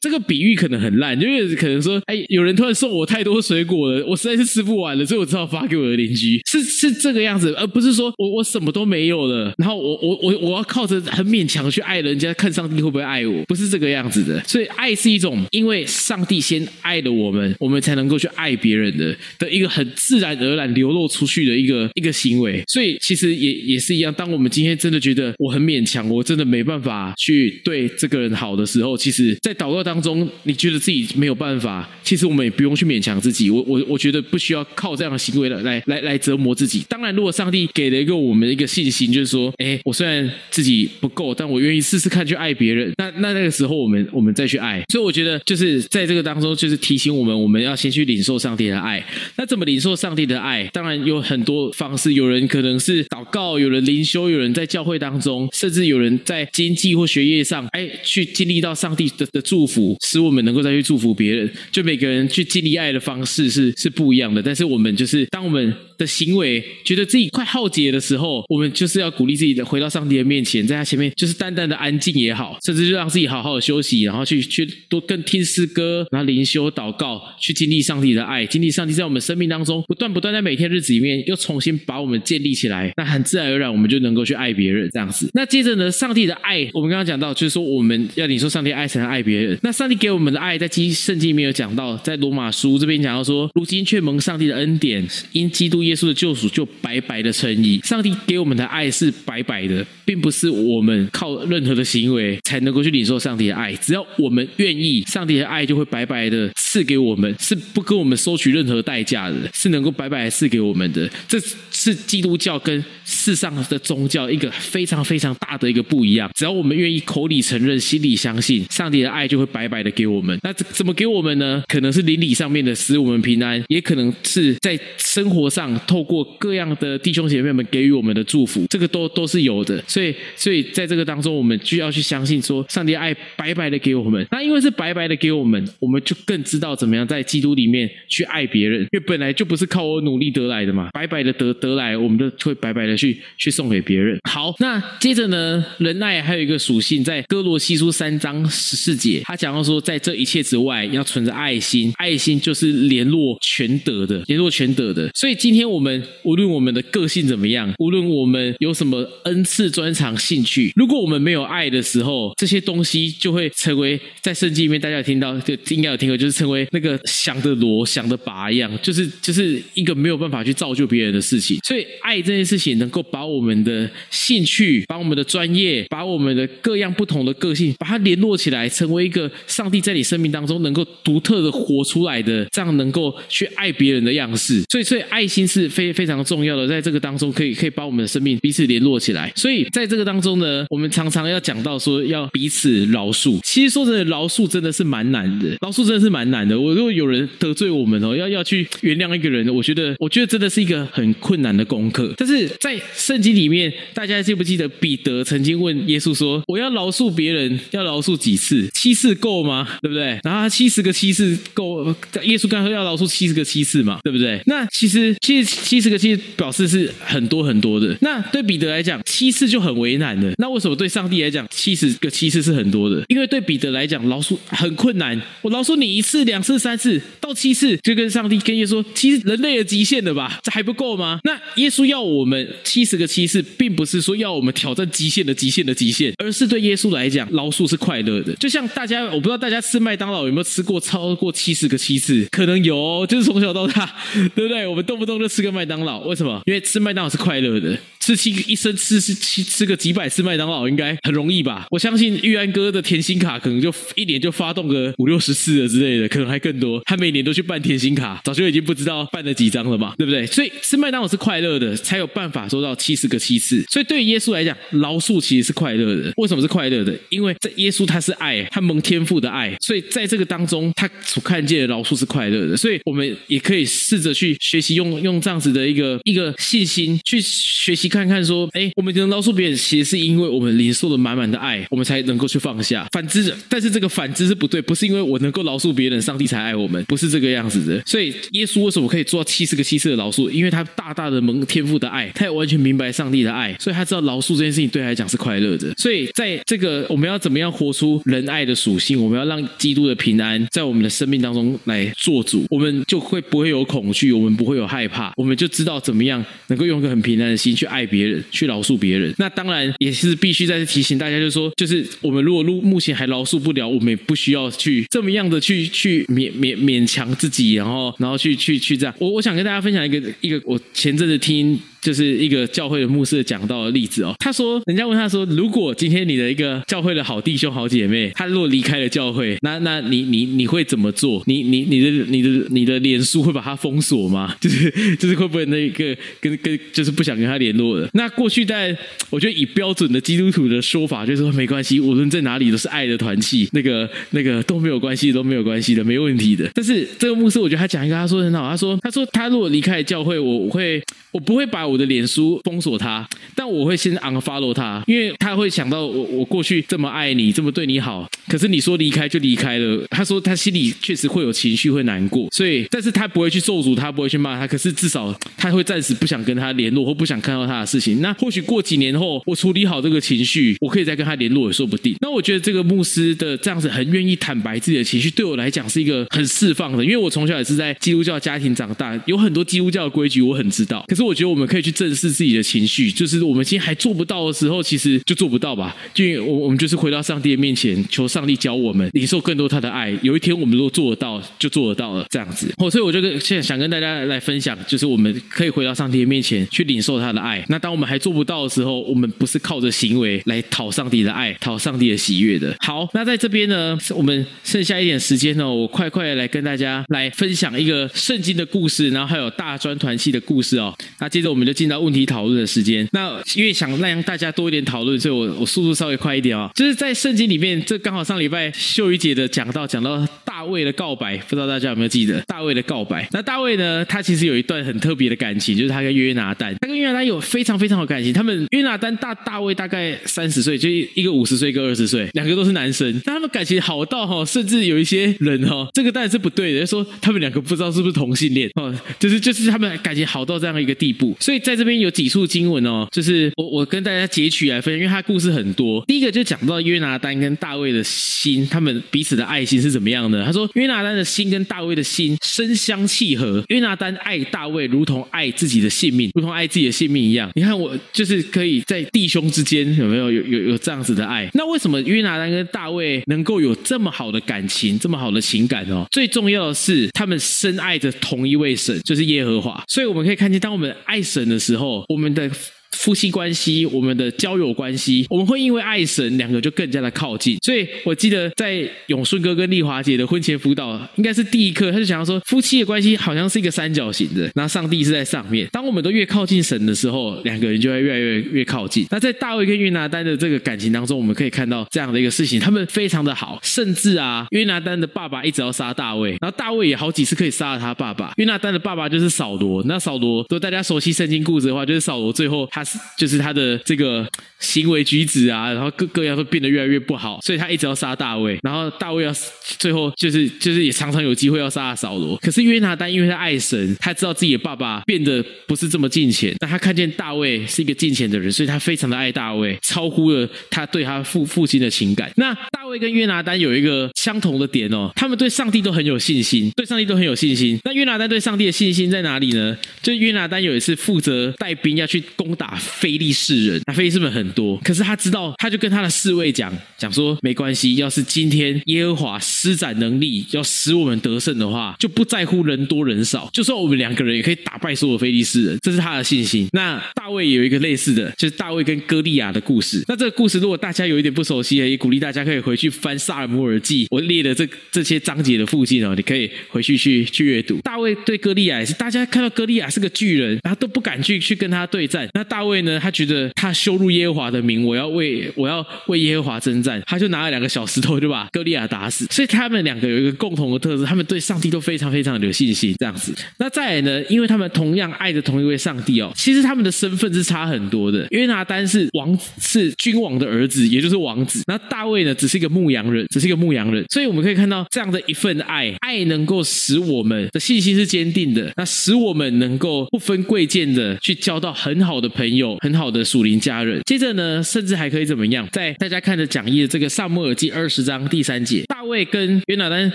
这个比喻可能很烂，因为可能说，哎，有人突然送我太多水果了，我实在是吃不完了，所以我只好发给我的邻居，是是这个样子，而不是说我我什么都没有了，然后我我我我要靠着很勉强去爱人家，看上帝会不会爱我，不是这个样子的。所以爱是一种，因为上帝先爱了我们，我们才能够去爱别人的的一个很自然而然流露出去的一个一个行为。所以其实也也是一样，当我们今天真的觉得我很勉强，我真的没办法去对这个人好的时候，其实，在祷告当。当中，你觉得自己没有办法，其实我们也不用去勉强自己。我我我觉得不需要靠这样的行为来来来来折磨自己。当然，如果上帝给了一个我们一个信心，就是说，哎，我虽然自己不够，但我愿意试试看去爱别人。那那那个时候，我们我们再去爱。所以我觉得，就是在这个当中，就是提醒我们，我们要先去领受上帝的爱。那怎么领受上帝的爱？当然有很多方式。有人可能是祷告，有人灵修，有人在教会当中，甚至有人在经济或学业上，哎，去经历到上帝的的祝福。使我们能够再去祝福别人，就每个人去经历爱的方式是是不一样的。但是我们就是当我们的行为觉得自己快耗竭的时候，我们就是要鼓励自己的，回到上帝的面前，在他前面就是淡淡的安静也好，甚至就让自己好好的休息，然后去去多更听诗歌，然后灵修祷告，去经历上帝的爱，经历上帝在我们生命当中不断不断在每天日子里面又重新把我们建立起来。那很自然而然，我们就能够去爱别人这样子。那接着呢，上帝的爱，我们刚刚讲到，就是说我们要你说上帝爱才能爱别人。那上帝给我们的爱，在基圣经里面有讲到，在罗马书这边讲到说，如今却蒙上帝的恩典，因基督耶稣的救赎，就白白的称义。上帝给我们的爱是白白的，并不是我们靠任何的行为才能够去领受上帝的爱。只要我们愿意，上帝的爱就会白白的赐给我们，是不跟我们收取任何代价的，是能够白白的赐给我们的。这是基督教跟世上的宗教一个非常非常大的一个不一样。只要我们愿意口里承认，心里相信，上帝的爱就会白白的给我们。那怎怎么给我们呢？可能是邻里上面的使我们平安，也可能是在生活上透过各样的弟兄姐妹们给予我们的祝福，这个都都是有的。所以，所以在这个当中，我们就要去相信说，上帝的爱白白的给我们。那因为是白白的给我们，我们就更知道怎么样在基督里面去爱别人，因为本来就不是靠我努力得来的嘛，白白的得得来，我们就会白白的去去送给别人。好，那接着呢，仁爱还有一个属性，在哥罗西书三章十四节，他讲到说，在这一切之外，要存着爱心，爱心就是联络全德的，联络全德的。所以今天我们无论我们的个性怎么样，无论我们有什么恩赐、专长、兴趣，如果我们没有爱的时候，这些东西就会成为在圣经里面大家有听到，就应该有听过，就是成为那个响的锣、响的拔一样，就是就是一个没有办法去造就别人的事情。所以爱这件事情能够把我们的兴趣、把我们的专业、把我们的各样不同的个性，把它联络起来，成为一个上帝在你生命当中能够独特的活出来的，这样能够去爱别人的样式。所以，所以爱心是非非常重要的，在这个当中可以可以把我们的生命彼此联络起来。所以，在这个当中呢，我们常常要讲到说要彼此饶恕。其实说真的，饶恕真的是蛮难的，饶恕真的是蛮难的。我如果有人得罪我们哦，要要去原谅一个人，我觉得我觉得真的是一个很困难的功课。但是在圣经里面，大家记不记得彼得曾经问耶稣说：“我要饶恕别人，要饶恕几次？七次够吗？对不对？”然后他七十个七次够，耶稣刚说要饶恕七十个七次嘛，对不对？那其实其实七十个七表示是很多很多的。那对彼得来讲，七次就很为难了。那为什么对上帝来讲，七十个七次是很多的？因为对彼得来讲，饶恕很困难。我饶恕你一次、两次、三次，到七次，就跟上帝跟耶稣说，其实人类的极限了吧？这还不够吗？那耶稣要我们七十个七次，并不是说要我们挑战极限的极限的极限，而是对耶稣来讲，饶恕是快乐的。就像大家，我不知道大家吃麦当劳有没有吃过超过七十个七次？可能有，就是从小到大，对不对？我们动不动就吃个麦当劳，为什么？因为吃麦当劳是快乐的。吃七一生吃吃吃吃个几百次麦当劳应该很容易吧？我相信玉安哥的甜心卡可能就一年就发动个五六十次了之类的，可能还更多。他每年都去办甜心卡，早就已经不知道办了几张了嘛，对不对？所以吃麦当劳是快乐的，才有办法做到七十个七次。所以对于耶稣来讲，饶恕其实是快乐的。为什么是快乐的？因为在耶稣他是爱，他蒙天赋的爱，所以在这个当中，他所看见的饶恕是快乐的。所以我们也可以试着去学习，用用这样子的一个一个信心去学习看看，说，哎，我们能饶恕别人，其实是因为我们领受了满满的爱，我们才能够去放下。反之，但是这个反之是不对，不是因为我能够饶恕别人，上帝才爱我们，不是这个样子的。所以耶稣为什么可以做到七十个七次的饶恕？因为他大大的蒙天赋的爱，他也完全明白上帝的爱，所以他知道饶恕这件事情对他来讲是快乐的。所以在这个我们要怎么样活出仁爱的属性？我们要让基督的平安在我们的生命当中来做主，我们就会不会有恐惧，我们不会有害怕，我们就知道怎么样能够用一个很平安的心去爱别人，去饶恕别人。那当然也是必须再次提醒大家，就是说，就是我们如果目目前还饶恕不了，我们也不需要去这么样的去去勉勉勉强自己，然后然后去去去这样。我我想跟大家分享一个一个我前阵子听。就是一个教会的牧师讲到的例子哦。他说，人家问他说，如果今天你的一个教会的好弟兄、好姐妹，他如果离开了教会，那那你你你会怎么做？你你你的你的你的脸书会把他封锁吗？就是就是会不会那个跟跟就是不想跟他联络了？那过去在我觉得以标准的基督徒的说法，就是说没关系，无论在哪里都是爱的团契，那个那个都没有关系，都没有关系的，没问题的。但是这个牧师，我觉得他讲一个，他说很好，他说他说他如果离开了教会，我会我不会把我我的脸书封锁他，但我会先 unfollow 他，因为他会想到我我过去这么爱你，这么对你好，可是你说离开就离开了。他说他心里确实会有情绪，会难过，所以但是他不会去咒诅他，不会去骂他，可是至少他会暂时不想跟他联络，或不想看到他的事情。那或许过几年后，我处理好这个情绪，我可以再跟他联络也说不定。那我觉得这个牧师的这样子很愿意坦白自己的情绪，对我来讲是一个很释放的，因为我从小也是在基督教家庭长大，有很多基督教的规矩我很知道，可是我觉得我们可以去正视自己的情绪，就是我们今天还做不到的时候，其实就做不到吧。就我我们就是回到上帝的面前，求上帝教我们领受更多他的爱。有一天我们如果做得到，就做得到了这样子。哦，所以我就跟现在想跟大家来分享，就是我们可以回到上帝的面前去领受他的爱。那当我们还做不到的时候，我们不是靠着行为来讨上帝的爱、讨上帝的喜悦的。好，那在这边呢，我们剩下一点时间呢，我快快来跟大家来分享一个圣经的故事，然后还有大专团系的故事哦。那接着我们就进到问题讨论的时间。那因为想让大家多一点讨论，所以我我速度稍微快一点哦。就是在圣经里面，这刚好上礼拜秀瑜姐的讲到讲到大卫的告白，不知道大家有没有记得大卫的告白？那大卫呢，他其实有一段很特别的感情，就是他跟约拿丹，他跟约拿丹有非常非常好感情。他们约拿丹大大卫大概三十岁，就一个五十岁，一个二十岁，两个都是男生，但他们感情好到哈，甚至有一些人哈，这个当然是不对的，说他们两个不知道是不是同性恋哦，就是就是他们感情好到这样一个地步。所以在这边有几处经文哦，就是我我跟大家截取来分，因为他故事很多。第一个就讲到约拿丹跟大卫的心，他们彼此的爱心是怎么样的？他说约拿丹的心跟大卫的心深相契合，约拿丹爱大卫如同爱自己的性命，如同爱自己的性命一样。你看我就是可以在弟兄之间有没有有有有这样子的爱？那为什么约拿丹跟大卫能够有这么好的感情，这么好的情感哦？最重要的是他们深爱着同一位神，就是耶和华。所以我们可以看见，当我们爱神的时候，我们的。夫妻关系，我们的交友关系，我们会因为爱神，两个就更加的靠近。所以我记得在永顺哥跟丽华姐的婚前辅导，应该是第一课，他就想要说，夫妻的关系好像是一个三角形的，那上帝是在上面。当我们都越靠近神的时候，两个人就会越来越越靠近。那在大卫跟约拿丹的这个感情当中，我们可以看到这样的一个事情，他们非常的好，甚至啊，约拿丹的爸爸一直要杀大卫，然后大卫也好几次可以杀了他爸爸。约拿丹的爸爸就是扫罗，那扫罗，如果大家熟悉圣经故事的话，就是扫罗最后他。就是他的这个行为举止啊，然后各各样都变得越来越不好，所以他一直要杀大卫，然后大卫要最后就是就是也常常有机会要杀扫罗。可是约拿丹因为他爱神，他知道自己的爸爸变得不是这么近前，但他看见大卫是一个近前的人，所以他非常的爱大卫，超乎了他对他父父亲的情感。那大卫跟约拿丹有一个相同的点哦，他们对上帝都很有信心，对上帝都很有信心。那约拿丹对上帝的信心在哪里呢？就约拿丹有一次负责带兵要去攻打非。利士人，那非利士们很多，可是他知道，他就跟他的侍卫讲讲说，没关系，要是今天耶和华施展能力，要使我们得胜的话，就不在乎人多人少，就算我们两个人也可以打败所有非利士人，这是他的信心。那大卫有一个类似的，就是大卫跟歌利亚的故事。那这个故事如果大家有一点不熟悉，也鼓励大家可以回去翻萨尔摩尔记，我列的这这些章节的附近哦，你可以回去去去阅读。大卫对歌利亚也是，大家看到歌利亚是个巨人，然后都不敢去去跟他对战。那大大卫呢？他觉得他羞辱耶和华的名，我要为我要为耶和华征战，他就拿了两个小石头就把歌利亚打死。所以他们两个有一个共同的特质，他们对上帝都非常非常的有信心。这样子，那再来呢？因为他们同样爱着同一位上帝哦，其实他们的身份是差很多的。约拿丹是王，是君王的儿子，也就是王子。那大卫呢，只是一个牧羊人，只是一个牧羊人。所以我们可以看到这样的一份爱，爱能够使我们的信心是坚定的，那使我们能够不分贵贱的去交到很好的朋朋友，很。好的属灵家人，接着呢，甚至还可以怎么样？在大家看着讲义的这个萨母耳记二十章第三节，大卫跟约拿丹，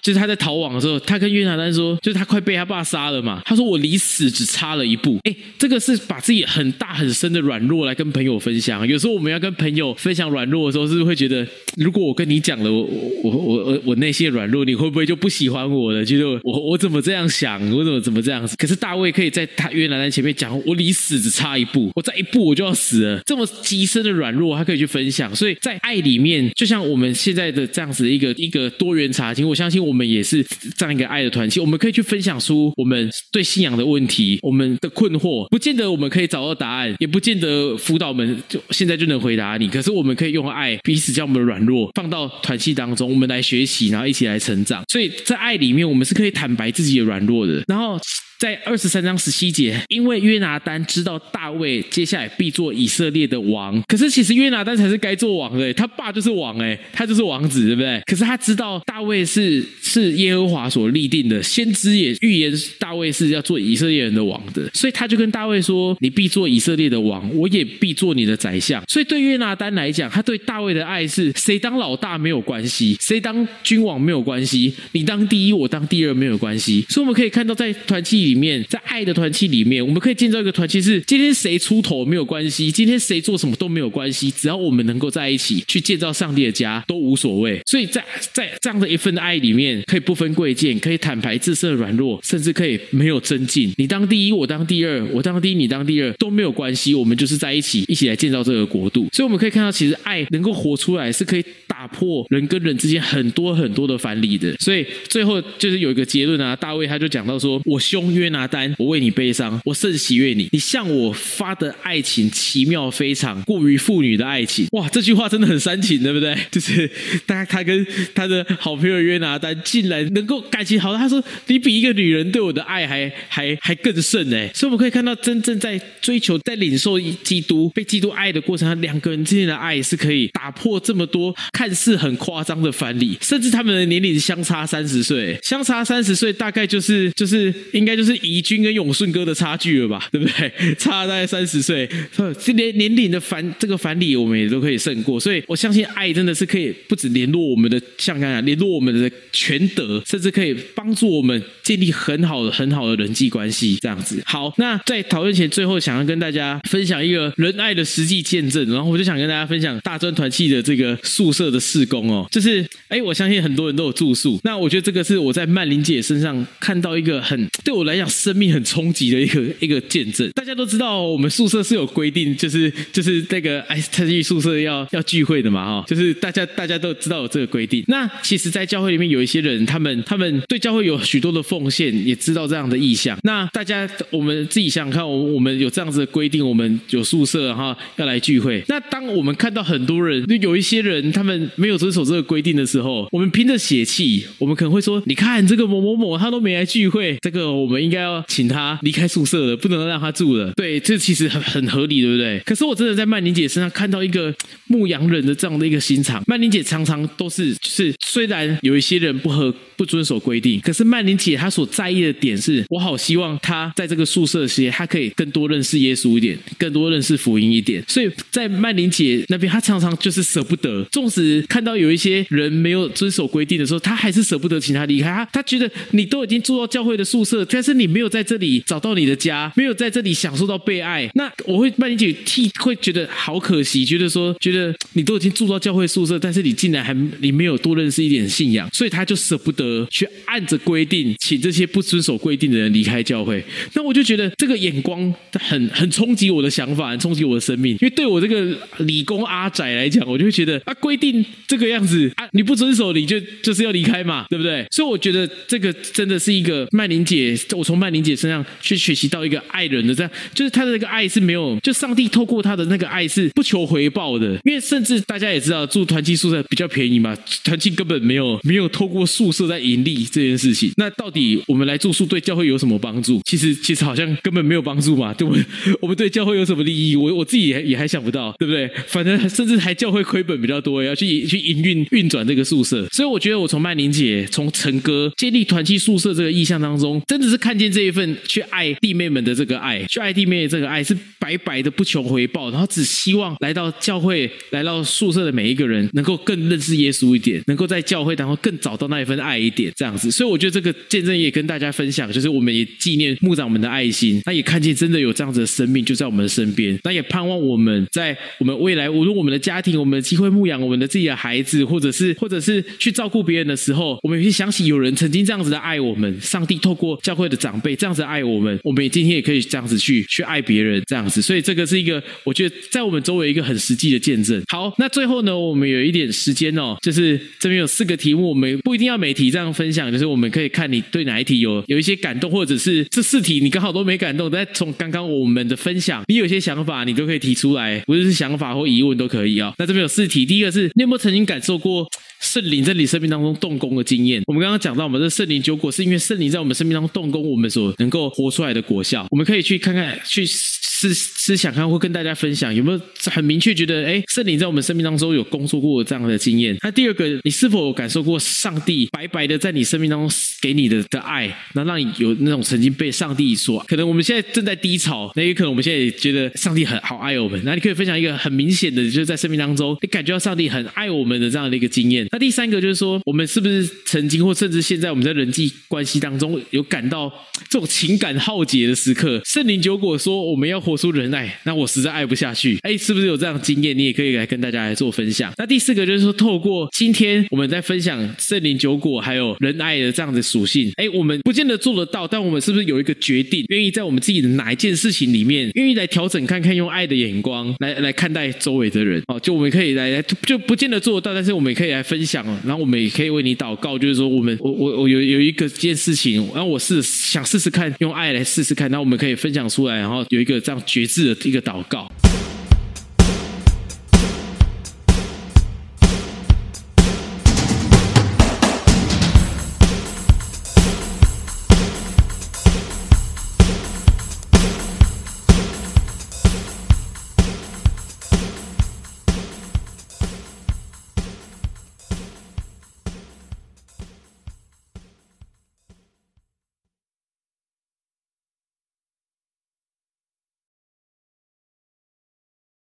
就是他在逃亡的时候，他跟约拿丹说，就是他快被他爸杀了嘛。他说我离死只差了一步。哎，这个是把自己很大很深的软弱来跟朋友分享。有时候我们要跟朋友分享软弱的时候，是不是会觉得，如果我跟你讲了，我我我我我内心的软弱，你会不会就不喜欢我了？就是我我怎么这样想？我怎么怎么这样子？可是大卫可以在他约拿丹前面讲，我离死只差一步，我在一步我就要。死了，这么极深的软弱，他可以去分享。所以在爱里面，就像我们现在的这样子一个一个多元查经，我相信我们也是这样一个爱的团体。我们可以去分享出我们对信仰的问题，我们的困惑，不见得我们可以找到答案，也不见得辅导们就现在就能回答你。可是我们可以用爱彼此将我们的软弱放到团契当中，我们来学习，然后一起来成长。所以在爱里面，我们是可以坦白自己的软弱的。然后。在二十三章十七节，因为约拿丹知道大卫接下来必做以色列的王，可是其实约拿丹才是该做王的，他爸就是王哎，他就是王子，对不对？可是他知道大卫是是耶和华所立定的，先知也预言大卫是要做以色列人的王的，所以他就跟大卫说：“你必做以色列的王，我也必做你的宰相。”所以对约拿丹来讲，他对大卫的爱是谁当老大没有关系，谁当君王没有关系，你当第一，我当第二没有关系。所以我们可以看到在团契。里面，在爱的团契里面，我们可以建造一个团契，是今天谁出头我没有关系，今天谁做什么都没有关系，只要我们能够在一起去建造上帝的家，都无所谓。所以在在这样的一份爱里面，可以不分贵贱，可以坦白自身的软弱，甚至可以没有增进。你当第一，我当第二，我当第一，你当第二都没有关系，我们就是在一起，一起来建造这个国度。所以我们可以看到，其实爱能够活出来，是可以打破人跟人之间很多很多的藩篱的。所以最后就是有一个结论啊，大卫他就讲到说：“我兄。”约拿丹，我为你悲伤，我甚喜悦你。你向我发的爱爱情奇妙非常，过于妇女的爱情。哇，这句话真的很煽情，对不对？就是他他跟他的好朋友约拿丹竟然能够感情好，他说你比一个女人对我的爱还还还更甚哎。所以我们可以看到，真正在追求、在领受基督、被基督爱的过程，两个人之间的爱是可以打破这么多看似很夸张的反礼，甚至他们的年龄相差三十岁，相差三十岁大概就是就是应该就是怡君跟永顺哥的差距了吧，对不对？差大概三十岁，对这年年龄的反这个反礼我们也都可以胜过，所以我相信爱真的是可以不止联络我们的像刚才联络我们的全德，甚至可以帮助我们建立很好的很好的人际关系，这样子。好，那在讨论前，最后想要跟大家分享一个仁爱的实际见证，然后我就想跟大家分享大专团契的这个宿舍的施工哦，就是哎，我相信很多人都有住宿，那我觉得这个是我在曼玲姐身上看到一个很对我来讲生命很冲击的一个一个见证。大家都知道，我们宿舍是有规定，就是就是那个哎，特技宿舍要要聚会的嘛哈，就是大家大家都知道有这个规定。那其实，在教会里面有一些人，他们他们对教会有许多的奉献，也知道这样的意向。那大家我们自己想想看，我我们有这样子的规定，我们有宿舍哈要来聚会。那当我们看到很多人，就有一些人他们没有遵守这个规定的时候，我们凭着血气，我们可能会说：你看这个某某某他都没来聚会，这个我们应该要请他离开宿舍了，不能让他住了。对，这其实很很合理，对不对？可是我真的在曼玲姐身上看到一个牧羊人的这样的一个心肠。曼玲姐常常都是就是，虽然有一些人不合不遵守规定，可是曼玲姐她所在意的点是，我好希望她在这个宿舍时，她可以更多认识耶稣一点，更多认识福音一点。所以在曼玲姐那边，她常常就是舍不得，纵使看到有一些人没有遵守规定的时候，她还是舍不得请他离开。她她觉得你都已经住到教会的宿舍，但是你没有在这里找到你的家，没有在这里享受到被爱，那我会曼玲姐替会觉得好可惜，觉得说觉得你都已经住到教会宿舍，但是你竟然还你没有多认识一点信仰，所以她就舍不得去按着规定请这些不遵守规定的人离开教会。那我就觉得这个眼光很很冲击我的想法，很冲击我的生命。因为对我这个理工阿仔来讲，我就会觉得啊，规定这个样子啊，你不遵守你就就是要离开嘛，对不对？所以我觉得这个真的是一个曼玲姐，我从曼玲姐身上去学习到一个爱人的这样，就是他的那个爱是没有，就上帝透过他的那个爱是不求回报的。因为甚至大家也知道住团契宿舍比较便宜嘛，团契根本没有 没有透过宿舍在盈利这件事情。那到底我们来住宿对教会有什么帮助？其实其实好像根本没有帮助嘛，对不对？我们对教会有什么利益？我我自己也也还想不到，对不对？反正甚至还教会亏本比较多，要去去营运运转这个宿舍。所以我觉得我从曼玲姐、从陈哥建立团契宿舍这个意向当中，真的是看见这一份去爱弟妹们的这个爱，去爱弟妹的这个爱是白白的不求回报，然后只希望来到教会、来到宿舍的每一个人能够更认识耶稣一点，能够在教会当中更找到那一份爱一点，这样子。所以我觉得这个见证也跟大家分享，就是我们也纪念牧长们的爱心，那也看见真的有这样子的生命就在我们的身边，那也盼望我们在我们未来，无论我们的家庭、我们的机会牧养我们的自己的孩子，或者是或者是去照顾别人的时候，我们也会想起有人曾经这样子的爱我们，上帝透过教会的长辈这样子爱我们，我们也今天也可以这样子去去爱别人，这样子。所以这个是一个我觉得在我们周围一个很实际的见证。好，那最后呢，我们有一点时间哦，就是这边有四个题目，我们不一定要每题这样分享，就是我们可以看你对哪一题有有一些感动，或者是这四题你刚好都没感动，但从刚刚我们的分享，你有些想法，你都可以提出来，无论是想法或疑问都可以啊、哦。那这边有四题，第一个是你有没有曾经感受过？圣灵在你生命当中动工的经验，我们刚刚讲到，我们的圣灵酒果是因为圣灵在我们生命当中动工，我们所能够活出来的果效。我们可以去看看，去思思想看，或跟大家分享，有没有很明确觉得，哎，圣灵在我们生命当中有工作过这样的经验？那第二个，你是否有感受过上帝白白的在你生命当中给你的的爱，那让你有那种曾经被上帝所，可能我们现在正在低潮，那也可能我们现在也觉得上帝很好爱我们。那你可以分享一个很明显的，就是在生命当中你感觉到上帝很爱我们的这样的一个经验。那第三个就是说，我们是不是曾经或甚至现在我们在人际关系当中有感到这种情感浩劫的时刻？圣灵酒果说我们要活出仁爱，那我实在爱不下去。哎，是不是有这样的经验？你也可以来跟大家来做分享。那第四个就是说，透过今天我们在分享圣灵酒果还有仁爱的这样的属性，哎，我们不见得做得到，但我们是不是有一个决定，愿意在我们自己的哪一件事情里面，愿意来调整看看，用爱的眼光来来看待周围的人？哦，就我们可以来来，就不见得做得到，但是我们也可以来分享。然后我们也可以为你祷告，就是说，我们我我我有有一个件事情，然后我是想试试看，用爱来试试看，然后我们可以分享出来，然后有一个这样觉知的一个祷告。